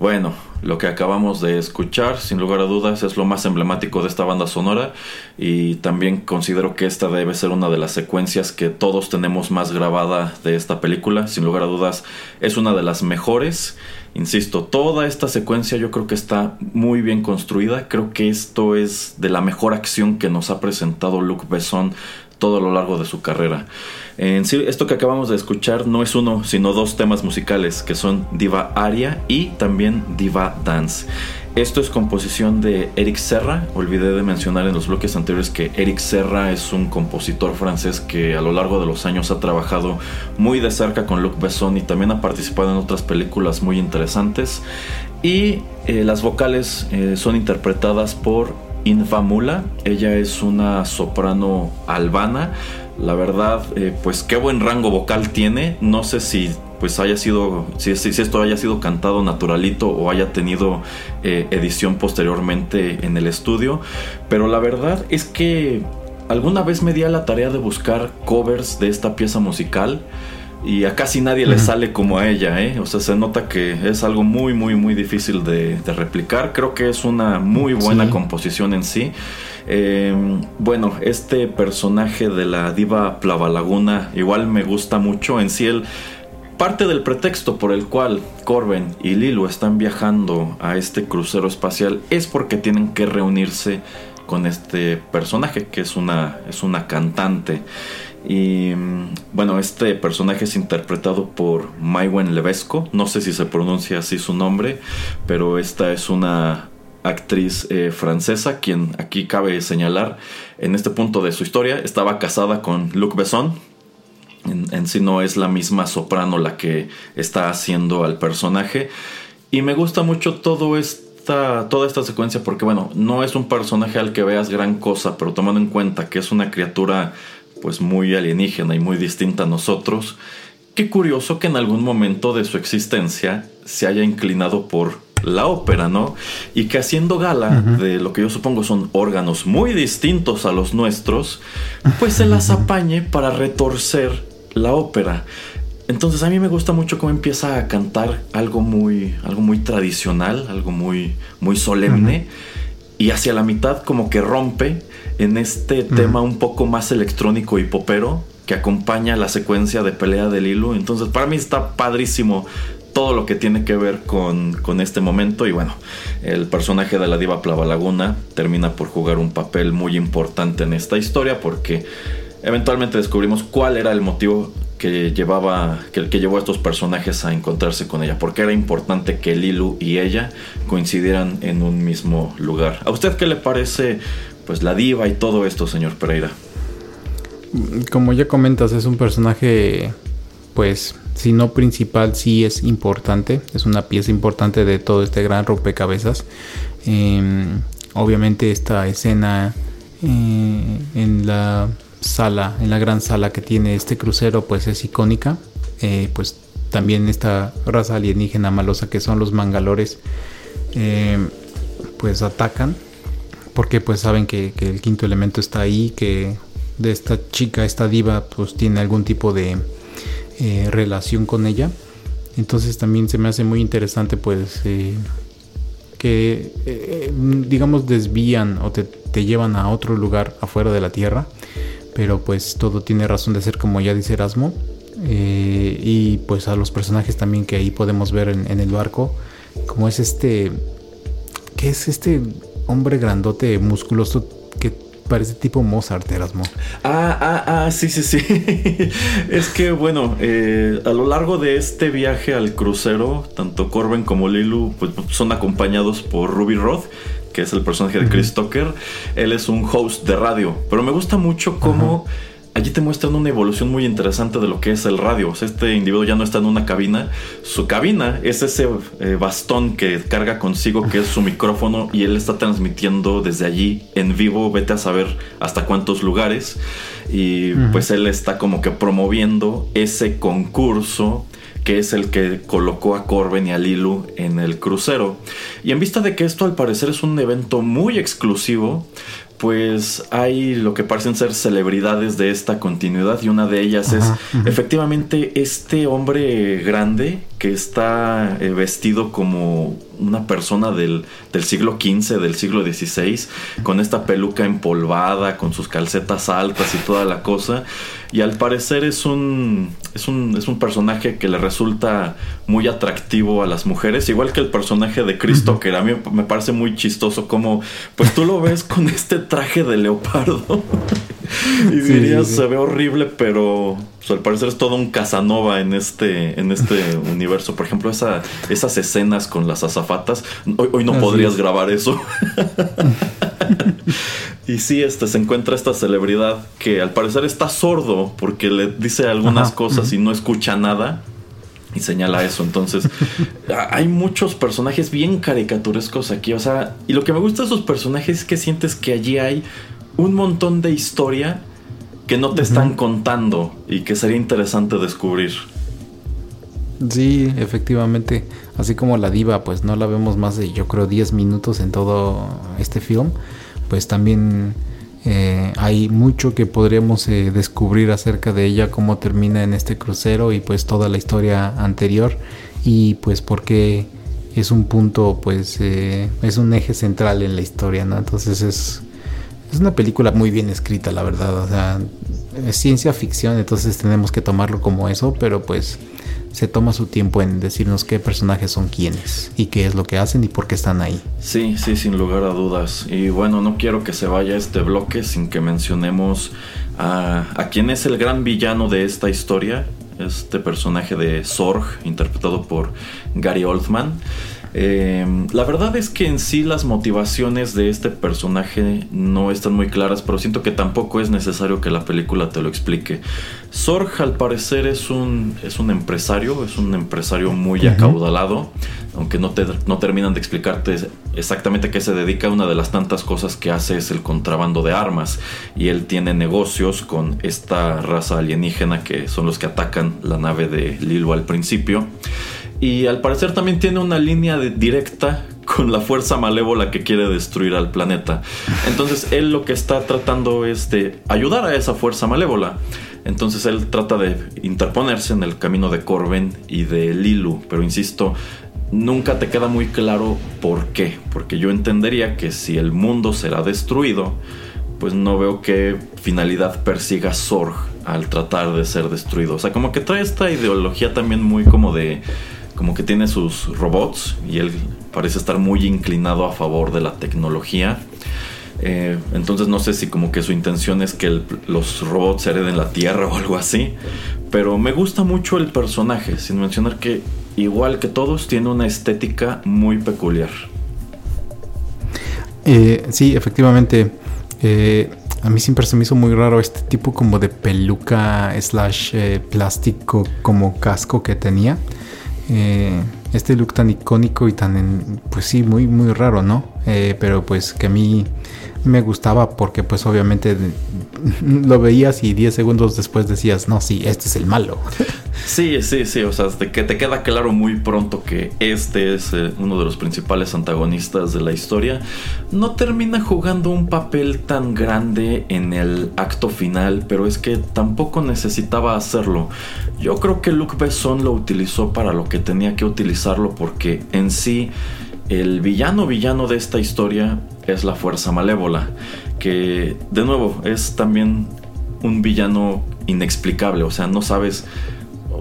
A: Bueno, lo que acabamos de escuchar, sin lugar a dudas, es lo más emblemático de esta banda sonora y también considero que esta debe ser una de las secuencias que todos tenemos más grabada de esta película. Sin lugar a dudas, es una de las mejores. Insisto, toda esta secuencia yo creo que está muy bien construida. Creo que esto es de la mejor acción que nos ha presentado Luc Besson todo lo largo de su carrera. En sí, esto que acabamos de escuchar no es uno, sino dos temas musicales, que son Diva Aria y también Diva Dance. Esto es composición de Eric Serra. Olvidé de mencionar en los bloques anteriores que Eric Serra es un compositor francés que a lo largo de los años ha trabajado muy de cerca con Luc Besson y también ha participado en otras películas muy interesantes. Y eh, las vocales eh, son interpretadas por Infamula. Ella es una soprano albana. La verdad, eh, pues qué buen rango vocal tiene. No sé si pues haya sido, si, esto haya sido cantado naturalito o haya tenido eh, edición posteriormente en el estudio. Pero la verdad es que alguna vez me di a la tarea de buscar covers de esta pieza musical y a casi nadie le sale como a ella, ¿eh? O sea, se nota que es algo muy, muy, muy difícil de, replicar. Creo que es una muy buena composición en sí. Eh, bueno, este personaje de la diva Plavalaguna igual me gusta mucho. En sí, el, parte del pretexto por el cual Corben y Lilu están viajando a este crucero espacial es porque tienen que reunirse con este personaje que es una, es una cantante. Y mm, bueno, este personaje es interpretado por Maiwen Levesco. No sé si se pronuncia así su nombre, pero esta es una actriz eh, francesa, quien aquí cabe señalar en este punto de su historia estaba casada con Luc Besson. En, sí no es la misma soprano la que está haciendo al personaje. Y me gusta mucho todo esta, toda esta secuencia porque, bueno, no es un personaje al que veas gran cosa, pero tomando en cuenta que es una criatura pues muy alienígena y muy distinta a nosotros. Qué curioso que en algún momento de su existencia se haya inclinado por la ópera, ¿no? Y que haciendo gala de lo que yo supongo son órganos muy distintos a los nuestros, pues se las (laughs) apañe para retorcer la ópera. Entonces a mí me gusta mucho cómo empieza a cantar algo muy, algo muy tradicional, algo muy, muy solemne y hacia la mitad como que rompe en este tema un poco más electrónico y popero que acompaña la secuencia de pelea del hilo. Entonces para mí está padrísimo todo lo que tiene que ver con, con, este momento y bueno, el personaje de la diva Plava Laguna termina por jugar un papel muy importante en esta historia porque eventualmente descubrimos cuál era el motivo que llevaba que, que llevó a estos personajes a encontrarse con ella porque era importante que Lilu y ella coincidieran en un mismo lugar. ¿A usted qué le parece pues la diva y todo esto, señor Pereira?
B: Como ya comentas, es un personaje pues si no principal sí es importante, es una pieza importante de todo este gran rompecabezas. Em, obviamente esta escena eh, en la sala, en la gran sala que tiene este crucero, pues es icónica. Eh, pues también esta raza alienígena malosa que son los mangalores, eh, pues atacan. Porque pues saben que, el quinto elemento está ahí, que de esta chica, esta diva, pues tiene algún tipo de eh, relación con ella. Entonces también se me hace muy interesante pues que digamos desvían o te, llevan a otro lugar afuera de la Tierra pero pues todo tiene razón de ser como ya dice Erasmo. Eh, y pues a los personajes también que ahí podemos ver en, el barco, como es este, ¿qué es este hombre grandote, musculoso que parece tipo Mozart, Erasmo?
A: Ah, ah, ah, sí, sí, sí. (laughs) es que bueno, eh, a lo largo de este viaje al crucero, tanto Corben como Lilu pues, son acompañados por Ruby Roth que es el personaje de Chris Tucker, él es un host de radio. Pero me gusta mucho cómo allí te muestran una evolución muy interesante de lo que es el radio. este individuo ya no está en una cabina. Su cabina es ese eh, bastón que carga consigo, que es su micrófono, y él está transmitiendo desde allí en vivo, vete a saber hasta cuántos lugares. Y pues él está como que promoviendo ese concurso que es el que colocó a Corben y a Lilu en el crucero. Y en vista de que esto al parecer es un evento muy exclusivo, pues hay lo que parecen ser celebridades de esta continuidad y una de ellas es efectivamente este hombre grande que está eh, vestido como una persona del, siglo XV, del siglo XVI, con esta peluca empolvada, con sus calcetas altas y toda la cosa. Y al parecer es un, es un, es un personaje que le resulta muy atractivo a las mujeres, igual que el personaje de Cristo, que a mí me parece muy chistoso, como pues tú lo ves con este traje de leopardo. (laughs) (laughs) y dirías, se ve horrible, pero pues, al parecer es todo un Casanova en este, en este (laughs) universo. Por ejemplo, esa, esas escenas con las azafatas, hoy, no podrías grabar eso. (laughs) y sí, este, se encuentra esta celebridad que al parecer está sordo porque le dice algunas cosas y no escucha nada. Y señala eso. Entonces, hay muchos personajes bien caricaturescos aquí. O sea, y lo que me gusta de esos personajes es que sientes que allí hay un montón de historia que no te están contando y que sería interesante descubrir.
B: Sí, efectivamente. Así como la diva, pues no la vemos más de, yo creo, 10 minutos en todo este film. Pues también eh, hay mucho que podríamos eh, descubrir acerca de ella, cómo termina en este crucero y pues toda la historia anterior. Y pues porque es un punto, pues eh, es un eje central en la historia, ¿no? Entonces es es una película muy bien escrita, la verdad. O sea, es ciencia ficción, entonces tenemos que tomarlo como eso, pero pues se toma su tiempo en decirnos qué personajes son quiénes y qué es lo que hacen y por qué están ahí.
A: Sí, sí, sin lugar a dudas. Y bueno, no quiero que se vaya este bloque sin que mencionemos a, a quién es el gran villano de esta historia, este personaje de Sorg, interpretado por Gary Oldman. Eh, la verdad es que en sí las motivaciones de este personaje no están muy claras, pero siento que tampoco es necesario que la película te lo explique. Sorg al parecer es un, es un empresario, es un empresario muy acaudalado, aunque no, te, no terminan de explicarte exactamente a qué se dedica. Una de las tantas cosas que hace es el contrabando de armas y él tiene negocios con esta raza alienígena que son los que atacan la nave de Lilo al principio. Y al parecer también tiene una línea directa con la fuerza malévola que quiere destruir al planeta. Entonces él lo que está tratando es de ayudar a esa fuerza malévola. Entonces él trata de interponerse en el camino de Corben y de Lilu. Pero insisto, nunca te queda muy claro por qué. Porque yo entendería que si el mundo será destruido, pues no veo qué finalidad persiga Sorg al tratar de ser destruido. O sea, como que trae esta ideología también muy como de como que tiene sus robots y él parece estar muy inclinado a favor de la tecnología. Eh, entonces no sé si como que su intención es que los robots hereden la Tierra o algo así. Pero me gusta mucho el personaje, sin mencionar que igual que todos tiene una estética muy peculiar.
B: Eh, sí, efectivamente. Eh, a mí siempre se me hizo muy raro este tipo como de peluca slash plástico como casco que tenía. Eh, este look tan icónico y tan, pues sí, muy, muy raro, ¿no? Eh, pero pues que a mí me gustaba porque pues obviamente (laughs) lo veías y 10 segundos después decías, no, sí, este es el malo. (laughs)
A: Sí, sí, sí, o sea, que te queda claro muy pronto que este es eh, uno de los principales antagonistas de la historia, no termina jugando un papel tan grande en el acto final, pero es que tampoco necesitaba hacerlo. Yo creo que Luke Besson lo utilizó para lo que tenía que utilizarlo porque en sí el villano villano de esta historia es la fuerza malévola, que de nuevo es también un villano inexplicable, o sea, no sabes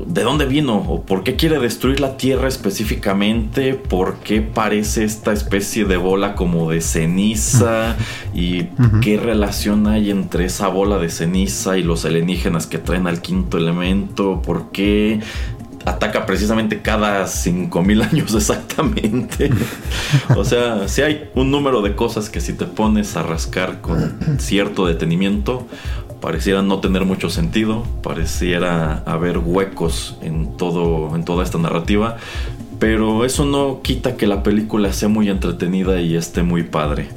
A: de dónde vino o por qué quiere destruir la Tierra específicamente, por qué parece esta especie de bola como de ceniza y qué relación hay entre esa bola de ceniza y los alienígenas que traen al quinto elemento, por qué ataca precisamente cada 5000 (laughs) años exactamente. o sea, si hay un número de cosas que si te pones a rascar con cierto detenimiento, pareciera no tener mucho sentido, pareciera haber huecos en todo en toda esta narrativa, pero eso no quita que la película sea muy entretenida y esté muy padre.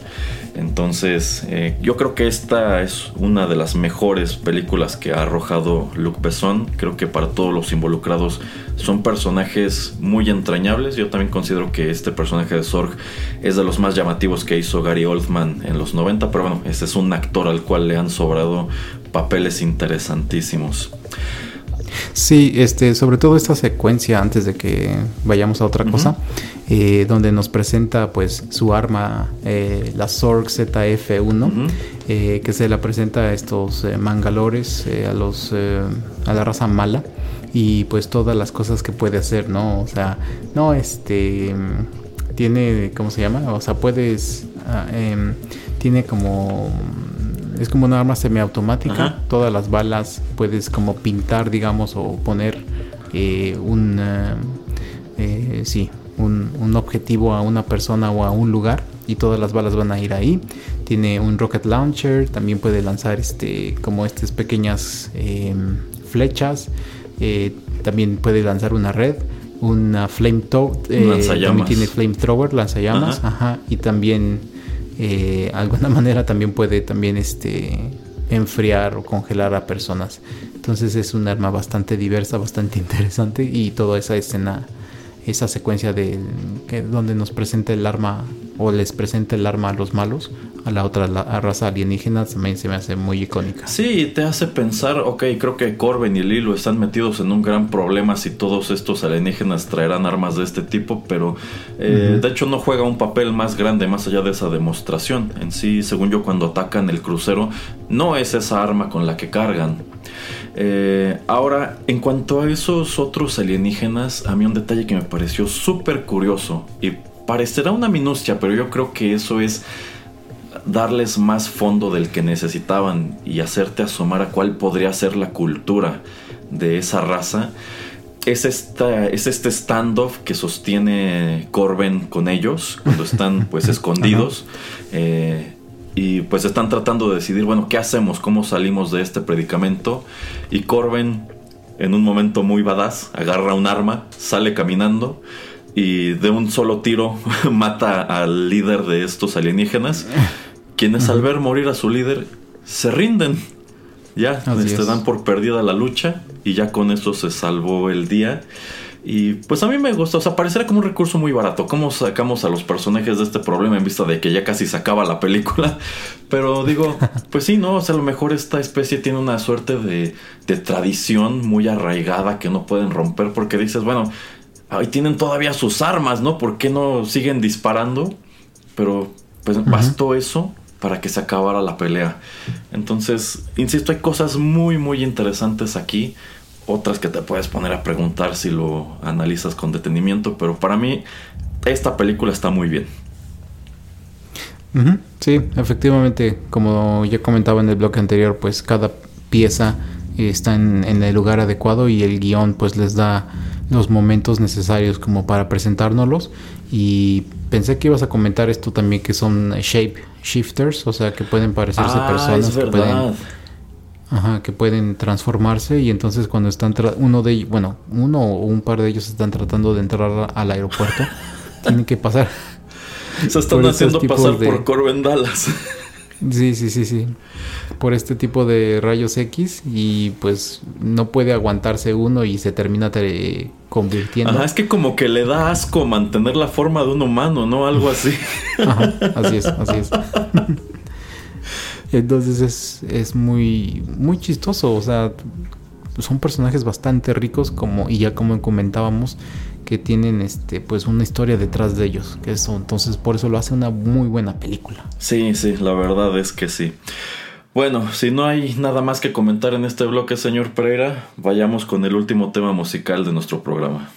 A: Entonces, eh, yo creo que esta es una de las mejores películas que ha arrojado Luc Besson. Creo que para todos los involucrados son personajes muy entrañables. Yo también considero que este personaje de Sorg es de los más llamativos que hizo Gary Oldman en los 90. Pero bueno, este es un actor al cual le han sobrado papeles interesantísimos.
B: Sí, este, sobre todo esta secuencia antes de que vayamos a otra cosa, eh, donde nos presenta pues su arma, eh, la Sorg ZF1, eh, que se la presenta a estos mangalores, a los a la raza mala y pues todas las cosas que puede hacer, ¿no? O sea, no, este tiene, ¿cómo se llama? O sea, puedes, ah, em, tiene como es como una arma semiautomática. Todas las balas puedes como pintar, digamos, o poner eh, un, eh, eh, sí, un, objetivo a una persona o a un lugar y todas las balas van a ir ahí. Tiene un rocket launcher, también puede lanzar este como estas pequeñas em, flechas. también puede lanzar una red una flame también tiene flamethrower lanzallamas ajá, y también eh, (laughs) alguna manera también puede también este enfriar o congelar a personas. Entonces es un arma bastante diversa, bastante (laughs) interesante y toda esa escena, esa secuencia de que, donde nos presenta el arma o les presenta el arma a los malos, a la otra raza alienígena, también se me hace muy icónica.
A: Sí, te hace pensar, ok, creo que Corben y Lilo están metidos en un gran problema si todos estos alienígenas traerán armas de este tipo, pero eh, de hecho no juega un papel más grande más allá de esa demostración. En sí, según yo, cuando atacan el crucero, no es esa arma con la que cargan. Eh, ahora, en cuanto a esos otros alienígenas, a mí un detalle que me pareció súper curioso y parecerá una minucia, pero yo creo que eso es darles más fondo del que necesitaban y hacerte asomar a cuál podría ser la cultura de esa raza, es, esta, es este standoff que sostiene Corben con ellos cuando están pues (laughs) escondidos. Eh, y pues están tratando de decidir, bueno, ¿qué hacemos? ¿Cómo salimos de este predicamento? Y Corben en un momento muy badass agarra un arma, sale caminando y de un solo tiro (laughs) mata al líder de estos alienígenas quienes al ver morir a su líder se rinden. Ya, se este, dan por perdida la lucha y ya con eso se salvó el día. Y pues a mí me gusta, o sea, pareciera como un recurso muy barato. ¿Cómo sacamos a los personajes de este problema en vista de que ya casi se acaba la película? (laughs) Pero digo, pues sí, ¿no? O sea, a lo mejor esta especie tiene una suerte de, de tradición muy arraigada que no pueden romper porque dices, bueno, ahí tienen todavía sus armas, ¿no? ¿Por qué no siguen disparando? Pero pues bastó eso para que se acabara la pelea. Entonces, insisto, hay cosas muy, muy interesantes aquí. Otras que te puedes poner a preguntar si lo analizas con detenimiento. Pero para mí, esta película está muy bien.
B: Sí, efectivamente, como ya comentaba en el bloque anterior, pues cada pieza está en, en, el lugar adecuado y el guion pues les da los momentos necesarios como para presentárnoslos y pensé que ibas a comentar esto también que son shape shifters, o sea que pueden parecerse ah, personas que pueden ajá, que pueden transformarse y entonces cuando están uno de ellos, bueno, uno o un par de ellos están tratando de entrar al aeropuerto, (laughs) tienen que pasar.
A: Se están haciendo pasar por Corben Dallas. (laughs)
B: Sí, sí, sí, sí. Por este tipo de rayos X y pues no puede aguantarse uno y se termina convirtiendo.
A: Ajá, es que como que le da asco mantener la forma de un humano, ¿no? Algo así. (laughs)
B: Ajá, así es, así es. Entonces es, es muy, muy chistoso, o sea, son personajes bastante ricos como, y ya como comentábamos, que tienen este pues una historia detrás de ellos que eso entonces por eso lo hace una muy buena película.
A: Sí sí la verdad es que sí. Bueno si no hay nada más que comentar en este bloque señor Pereira vayamos con el último tema musical de nuestro programa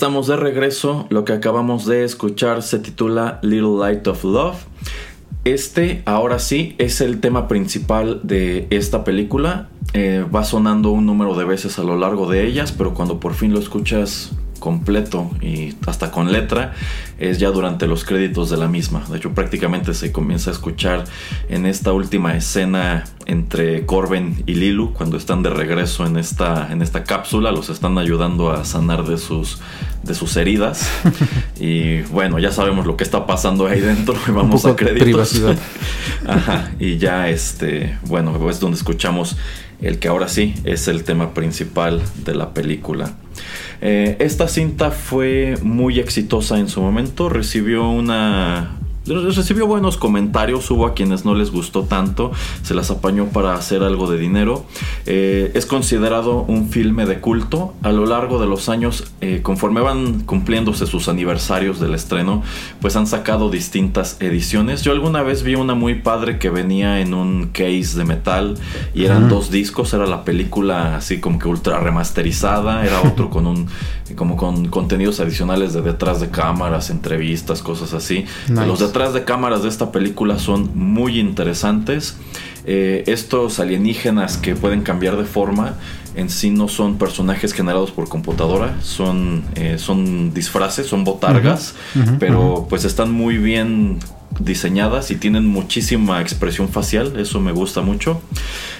A: Estamos de regreso, lo que acabamos de escuchar se titula Little Light of Love. Este, ahora sí, es el tema principal de esta película. Eh, va sonando un número de veces a lo largo de ellas, pero cuando por fin lo escuchas completo y hasta con letra es ya durante los créditos de la misma. De hecho, prácticamente se comienza a escuchar en esta última escena entre Corben y Lilu cuando están de regreso en esta, en esta cápsula, los están ayudando a sanar de sus, de sus heridas. (laughs) y bueno, ya sabemos lo que está pasando ahí dentro. Vamos a créditos. (laughs) Ajá, y ya este, bueno, es donde escuchamos el que ahora sí es el tema principal de la película. Eh, esta cinta fue muy exitosa en su momento, recibió una recibió buenos comentarios, hubo a quienes no les gustó tanto, se las apañó para hacer algo de dinero. Eh, es considerado un filme de culto. A lo largo de los años, eh, conforme van cumpliéndose sus aniversarios del estreno, pues han sacado distintas ediciones. Yo alguna vez vi una muy padre que venía en un case de metal y eran dos discos, era la película así como que ultra remasterizada, era otro con un como con contenidos adicionales de detrás de cámaras, entrevistas, cosas así. Los detrás de cámaras de esta película son muy interesantes. Eh, estos alienígenas que pueden cambiar de forma en sí no son personajes generados por computadora, son, eh, son disfraces, son botargas, pero pues están muy bien diseñadas y tienen muchísima expresión facial, eso me gusta mucho.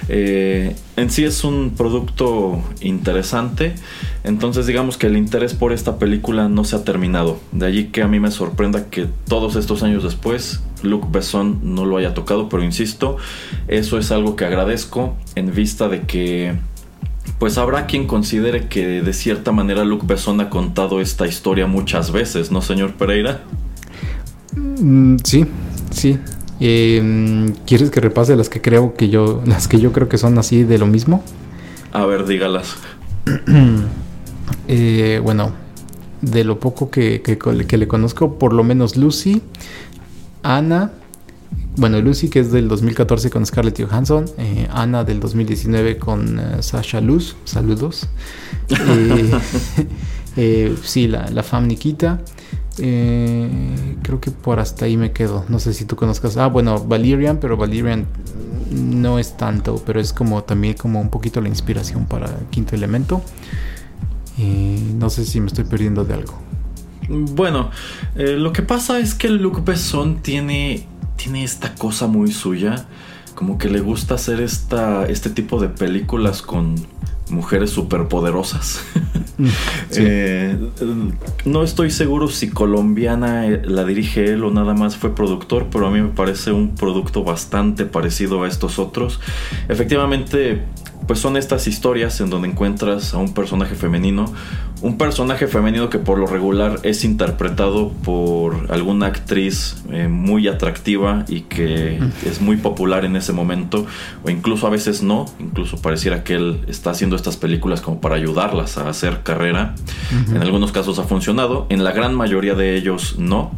A: Eh, en sí es un producto interesante, entonces digamos que el interés por esta película no se ha terminado. De allí que a mí me sorprenda que todos estos años después Luc Besson no lo haya tocado, pero insisto, eso es algo que agradezco en vista de que pues habrá quien considere que de cierta manera Luc Besson ha contado esta historia muchas veces, ¿no, señor Pereira?
B: Mm, sí, sí. Em, ¿Quieres que repase las que creo que yo, las que yo creo que son así de lo mismo?
A: A ver, dígalas. (clears throat)
B: Eh, bueno, de lo poco que, que, le conozco, por lo menos Lucy, Ana, bueno, Lucy que es del 2014 con Scarlett Johansson, eh, Ana del 2019 con eh, Sasha Luz, saludos. (laughs) (laughs) sí, la, la fam Nikita. Eh, creo que por hasta ahí me quedo. No sé si tú conozcas. Ah, bueno, Valerian, pero Valerian no es tanto, pero es como también como un poquito la inspiración para Quinto Elemento. no sé si me estoy perdiendo de algo.
A: Bueno, eh, lo que pasa es que Luc Besson tiene, tiene esta cosa muy suya. Como que le gusta hacer esta, este tipo de películas con mujeres superpoderosas. (laughs) (laughs) Eh, no estoy seguro si colombiana eh, la dirige él o nada más fue productor, pero a mí me parece un producto bastante parecido a estos otros. Efectivamente, pues son estas historias en donde encuentras a un personaje femenino, un personaje femenino que por lo regular es interpretado por alguna actriz eh, muy atractiva y que es muy popular en ese momento, o incluso a veces no, incluso pareciera que él está haciendo estas películas como para ayudarlas a hacer carrera. En algunos casos ha funcionado, en la gran mayoría de ellos no,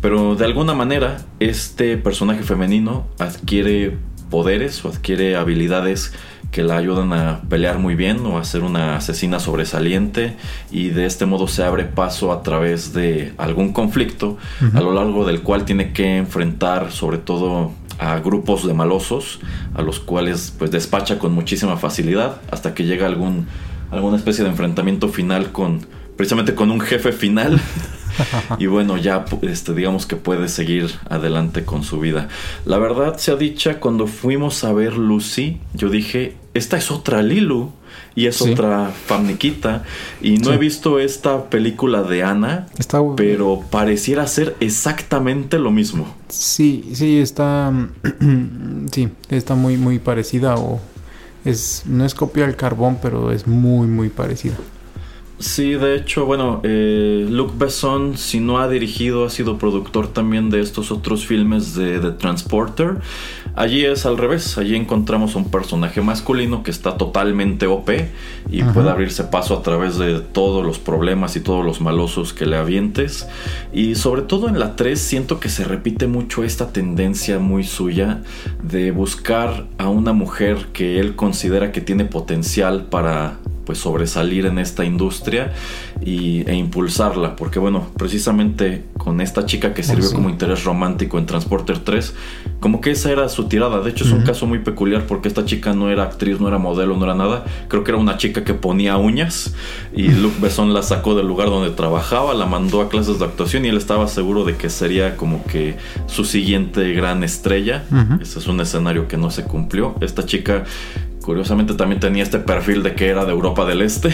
A: pero de alguna manera este personaje femenino adquiere poderes o adquiere habilidades que la ayudan a pelear muy bien o a ser una asesina sobresaliente y de este modo se abre paso a través de algún conflicto a lo largo del cual tiene que enfrentar sobre todo a grupos de malosos a los cuales pues despacha con muchísima facilidad hasta que llega algún alguna especie de enfrentamiento final con precisamente con un jefe final (laughs) y bueno, ya este, digamos que puede seguir adelante con su vida. La verdad se ha dicha, cuando fuimos a ver Lucy, yo dije, esta es otra Lilu y es otra Famniquita. Y no he visto esta película de Ana, pero pareciera ser exactamente lo mismo.
B: Sí, sí, está. (clears throat) sí, está muy, muy parecida. O es. No es copia del carbón, pero es muy, muy parecida.
A: Sí, de hecho, bueno, eh, Luc Besson, si no ha dirigido, ha sido productor también de estos otros filmes de The Transporter. Allí es al revés, allí encontramos un personaje masculino que está totalmente OP y puede abrirse paso a través de todos los problemas y todos los malosos que le avientes. Y sobre todo en la 3 siento que se repite mucho esta tendencia muy suya de buscar a una mujer que él considera que tiene potencial para pues sobresalir en esta industria y, e impulsarla porque bueno precisamente con esta chica que sirvió como interés romántico en Transporter 3 como que esa era su tirada. De hecho es un caso muy peculiar porque esta chica no era actriz no era modelo no era nada. Creo que era una chica que ponía uñas y Luke Besson la sacó del lugar donde trabajaba la mandó a clases de actuación y él estaba seguro de que sería como que su siguiente gran estrella. Ese es un escenario que no se cumplió. Esta chica Curiosamente también tenía este perfil de que era de Europa del Este.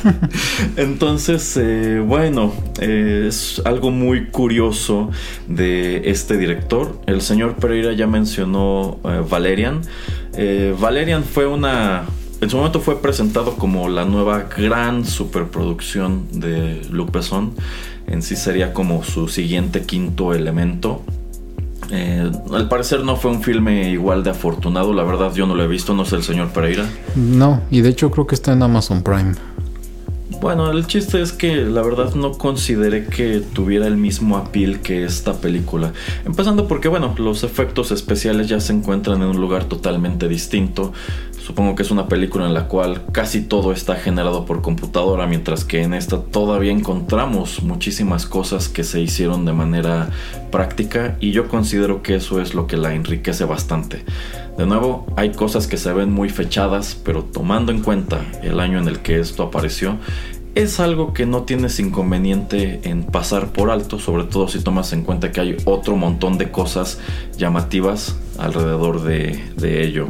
A: (laughs) Entonces, eh, bueno, eh, es algo muy curioso de este director. El señor Pereira ya mencionó eh, Valerian. Valerian fue una... En su momento fue presentado como la nueva gran superproducción de Luc Besson. En sí sería como su siguiente quinto elemento. Eh, al parecer no fue un filme igual de afortunado, la verdad yo no lo he visto, no sé el señor Pereira.
B: No, y de hecho creo que está en Amazon Prime.
A: Bueno, el chiste es que la verdad no consideré que tuviera el mismo appeal que esta película. Empezando porque, bueno, los efectos especiales ya se encuentran en un lugar totalmente distinto. Supongo que es una película en la cual casi todo está generado por computadora, mientras que en esta todavía encontramos muchísimas cosas que se hicieron de manera práctica y yo considero que eso es lo que la enriquece bastante. De nuevo, hay cosas que se ven muy fechadas, pero tomando en cuenta el año en el que esto apareció, es algo que no tienes inconveniente en pasar por alto, sobre todo si tomas en cuenta que hay otro montón de cosas llamativas alrededor de, ello.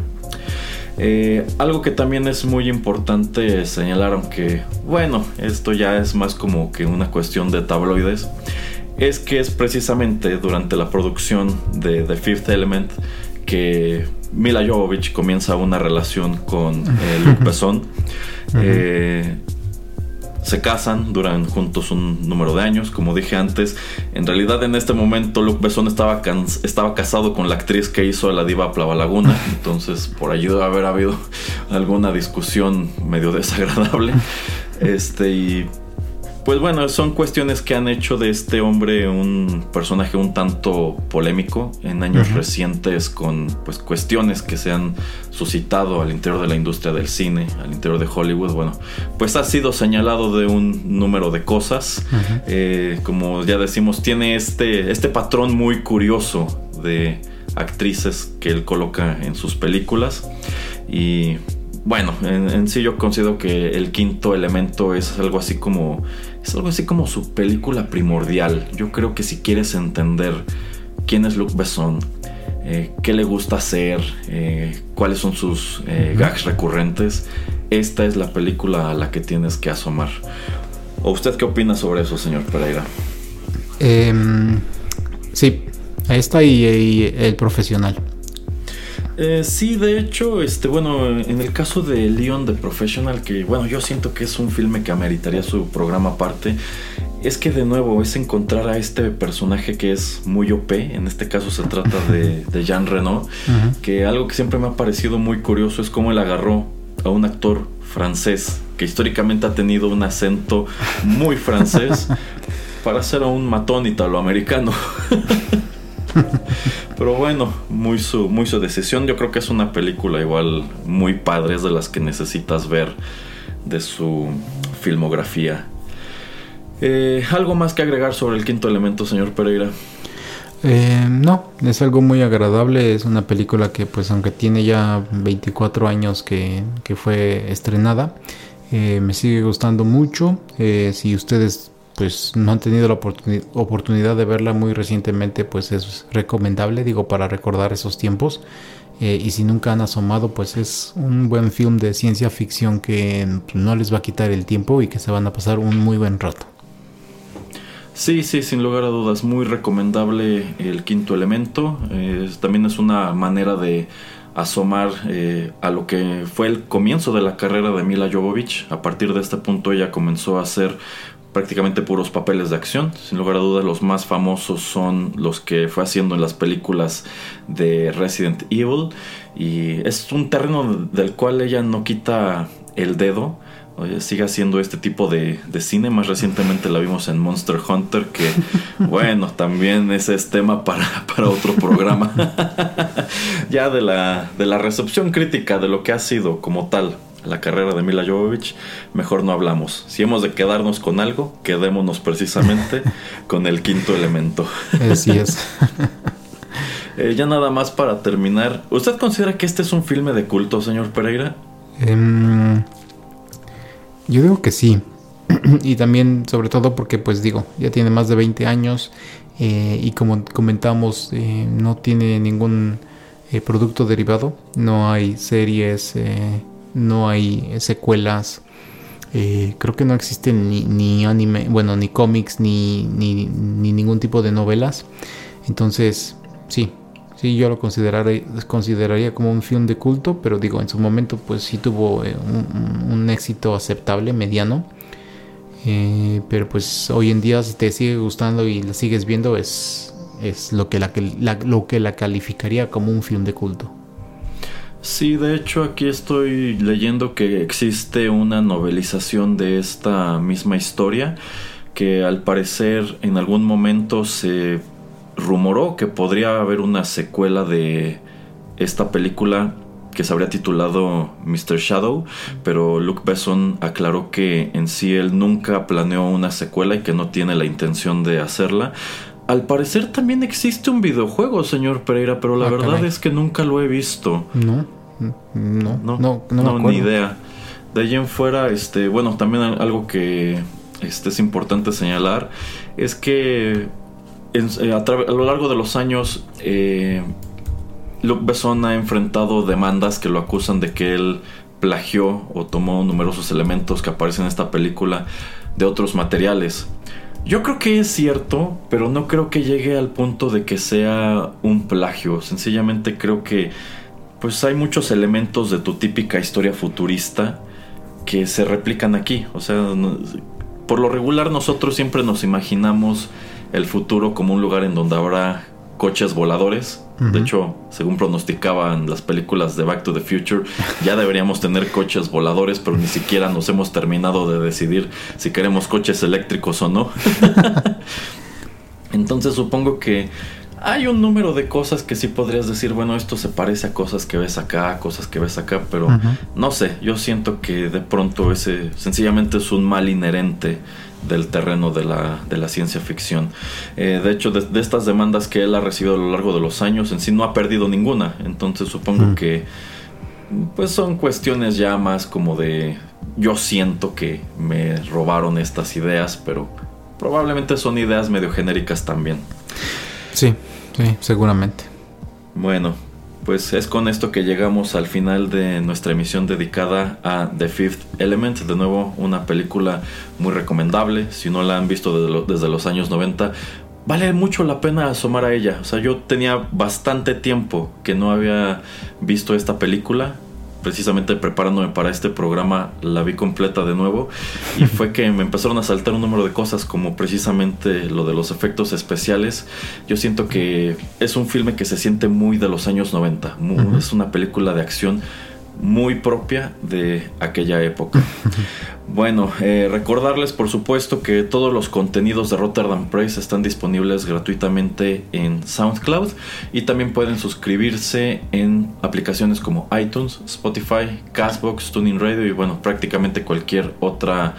A: Eh, algo que también es muy importante señalar, aunque bueno, esto ya es más como que una cuestión de tabloides, es que es precisamente durante la producción de The Fifth Element que Mila Jovovich comienza una relación con (laughs) eh, Luc Besson se casan, duran juntos un número de años, como dije antes. En realidad en este momento Luke Besson estaba, estaba casado con la actriz que hizo la diva Plava Laguna, (laughs) entonces por allí debe haber habido alguna discusión medio desagradable. (laughs) Este y pues bueno, son cuestiones que han hecho de este hombre un personaje un tanto polémico en años recientes con pues cuestiones que se han suscitado al interior de la industria del cine, al interior de Hollywood. Bueno, pues ha sido señalado de un número de cosas. Eh, como ya decimos, tiene este, este patrón muy curioso de actrices que él coloca en sus películas y bueno, en, sí yo considero que el quinto elemento es algo así como. Es algo así como su película primordial. Yo creo que si quieres entender quién es Luc Besson, eh, qué le gusta hacer, eh, cuáles son sus eh, gags recurrentes, esta es la película a la que tienes que asomar. ¿O usted qué opina sobre eso, señor Pereira?
B: Em, sí, esta y el profesional.
A: Eh, sí, de hecho, este, bueno, en el caso de Leon the Professional, que bueno, yo siento que es un filme que ameritaría su programa aparte, es que de nuevo es encontrar a este personaje que es muy OP, en este caso se trata de, Jean Reno, que algo que siempre me ha parecido muy curioso es cómo él agarró a un actor francés que históricamente ha tenido un acento muy francés (laughs) para hacer a un matón italoamericano. (laughs) (laughs) Pero bueno, muy su, muy su decisión. Yo creo que es una película igual muy padre, de las que necesitas ver de su filmografía. Eh, ¿Algo más que agregar sobre el quinto elemento, señor Pereira?
B: Eh, no, es algo muy agradable. Es una película que, pues, aunque tiene ya 24 años que, fue estrenada, eh, me sigue gustando mucho. si ustedes pues no han tenido la oportunidad de verla muy recientemente, pues es recomendable, digo, para recordar esos tiempos. Eh, y si nunca han asomado, pues es un buen film de ciencia ficción que no les va a quitar el tiempo y que se van a pasar un muy buen rato.
A: Sí, sí, sin lugar a dudas, muy recomendable el quinto elemento. también es una manera de asomar eh, a lo que fue el comienzo de la carrera de Mila Jovovich. A partir de este punto ella comenzó a hacer prácticamente puros papeles de acción. Sin lugar a dudas, los más famosos son los que fue haciendo en las películas de Resident Evil. Y es un terreno del cual ella no quita el dedo. sigue haciendo este tipo de, cine. Más recientemente la vimos en Monster Hunter, que (laughs) bueno, también ese es tema para, para otro programa. (laughs) ya de la, de la recepción crítica de lo que ha sido como tal la carrera de Mila Jovovich, mejor no hablamos. Si hemos de quedarnos con algo, quedémonos precisamente (laughs) con el quinto elemento.
B: Así es. (laughs)
A: Eh, ya nada más para terminar, ¿usted considera que este es un filme de culto, señor Pereira?
B: Em, yo digo que sí. (clears throat) y también, sobre todo porque, pues digo, ya tiene más de 20 años eh, y como comentamos, eh, no tiene ningún producto derivado, no hay series no hay secuelas. Eh, creo que no existen ni, anime, bueno, ni cómics, ni, ni, ningún tipo de novelas. Entonces, sí, sí, yo lo consideraría, consideraría como un film de culto, pero digo, en su momento, pues sí tuvo eh, un, éxito aceptable, mediano. Eh, pero pues hoy en día, si te sigue gustando y la sigues viendo, es, es lo, que la, lo que la calificaría como un film de culto.
A: Sí, de hecho aquí estoy leyendo que existe una novelización de esta misma historia que al parecer en algún momento se rumoró que podría haber una secuela de esta película que se habría titulado Mr. Shadow, pero Luke Besson aclaró que en sí él nunca planeó una secuela y que no tiene la intención de hacerla. Al parecer también existe un videojuego, señor Pereira, pero la ah, verdad es que nunca lo he visto.
B: No, no, no, no, no,
A: ni idea. De allí en fuera, este, bueno, también algo que este, es importante señalar es que eh, a, lo largo de los años eh, Luke Besson ha enfrentado demandas que lo acusan de que él plagió o tomó numerosos elementos que aparecen en esta película de otros materiales. Yo creo que es cierto, pero no creo que llegue al punto de que sea un plagio. Sencillamente creo que pues hay muchos elementos de tu típica historia futurista que se replican aquí. O sea, por lo regular nosotros siempre nos imaginamos el futuro como un lugar en donde habrá coches voladores. De hecho, según pronosticaban las películas de Back to the Future, ya deberíamos tener coches voladores, pero ni siquiera nos hemos terminado de decidir si queremos coches eléctricos o no. (laughs) Entonces supongo que hay un número de cosas que sí podrías decir, bueno, esto se parece a cosas que ves acá, cosas que ves acá, pero no sé, yo siento que de pronto ese sencillamente es un mal inherente del terreno de la, de la ciencia ficción. Eh, de hecho, de, estas demandas que él ha recibido a lo largo de los años, en sí no ha perdido ninguna. Entonces supongo que pues son cuestiones ya más como de yo siento que me robaron estas ideas, pero probablemente son ideas medio genéricas también.
B: Sí, sí, seguramente.
A: Bueno, pues es con esto que llegamos al final de nuestra emisión dedicada a The Fifth Element. De nuevo, una película muy recomendable. Si no la han visto desde, los años 90, vale mucho la pena asomar a ella. O sea, yo tenía bastante tiempo que no había visto esta película precisamente preparándome para este programa la vi completa de nuevo y (laughs) fue que me empezaron a saltar un número de cosas como precisamente lo de los efectos especiales. Yo siento que es un filme que se siente muy de los años 90, es una película de acción muy propia de aquella época. (laughs) bueno, eh, recordarles por supuesto que todos los contenidos de Rotterdam Press están disponibles gratuitamente en SoundCloud y también pueden suscribirse en aplicaciones como iTunes, Spotify, Castbox, Tuning Radio y bueno, prácticamente cualquier otra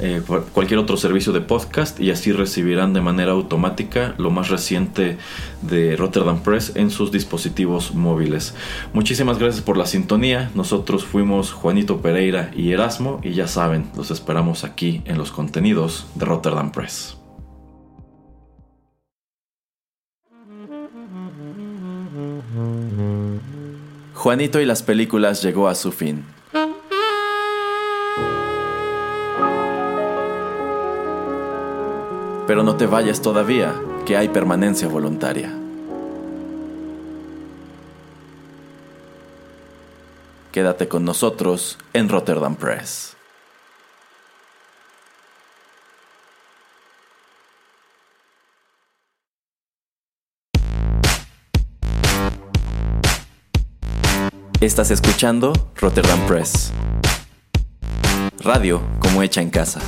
A: eh, cualquier otro servicio de podcast y así recibirán de manera automática lo más reciente de Rotterdam Press en sus dispositivos móviles. Muchísimas gracias por la sintonía. Nosotros fuimos Juanito Pereira y Erasmo y ya saben, los esperamos aquí en los contenidos de Rotterdam Press. Juanito y las películas llegó a su fin. Pero no te vayas todavía, que hay permanencia voluntaria. Quédate con nosotros en Rotterdam Press. Estás escuchando Rotterdam Press. Radio como hecha en casa.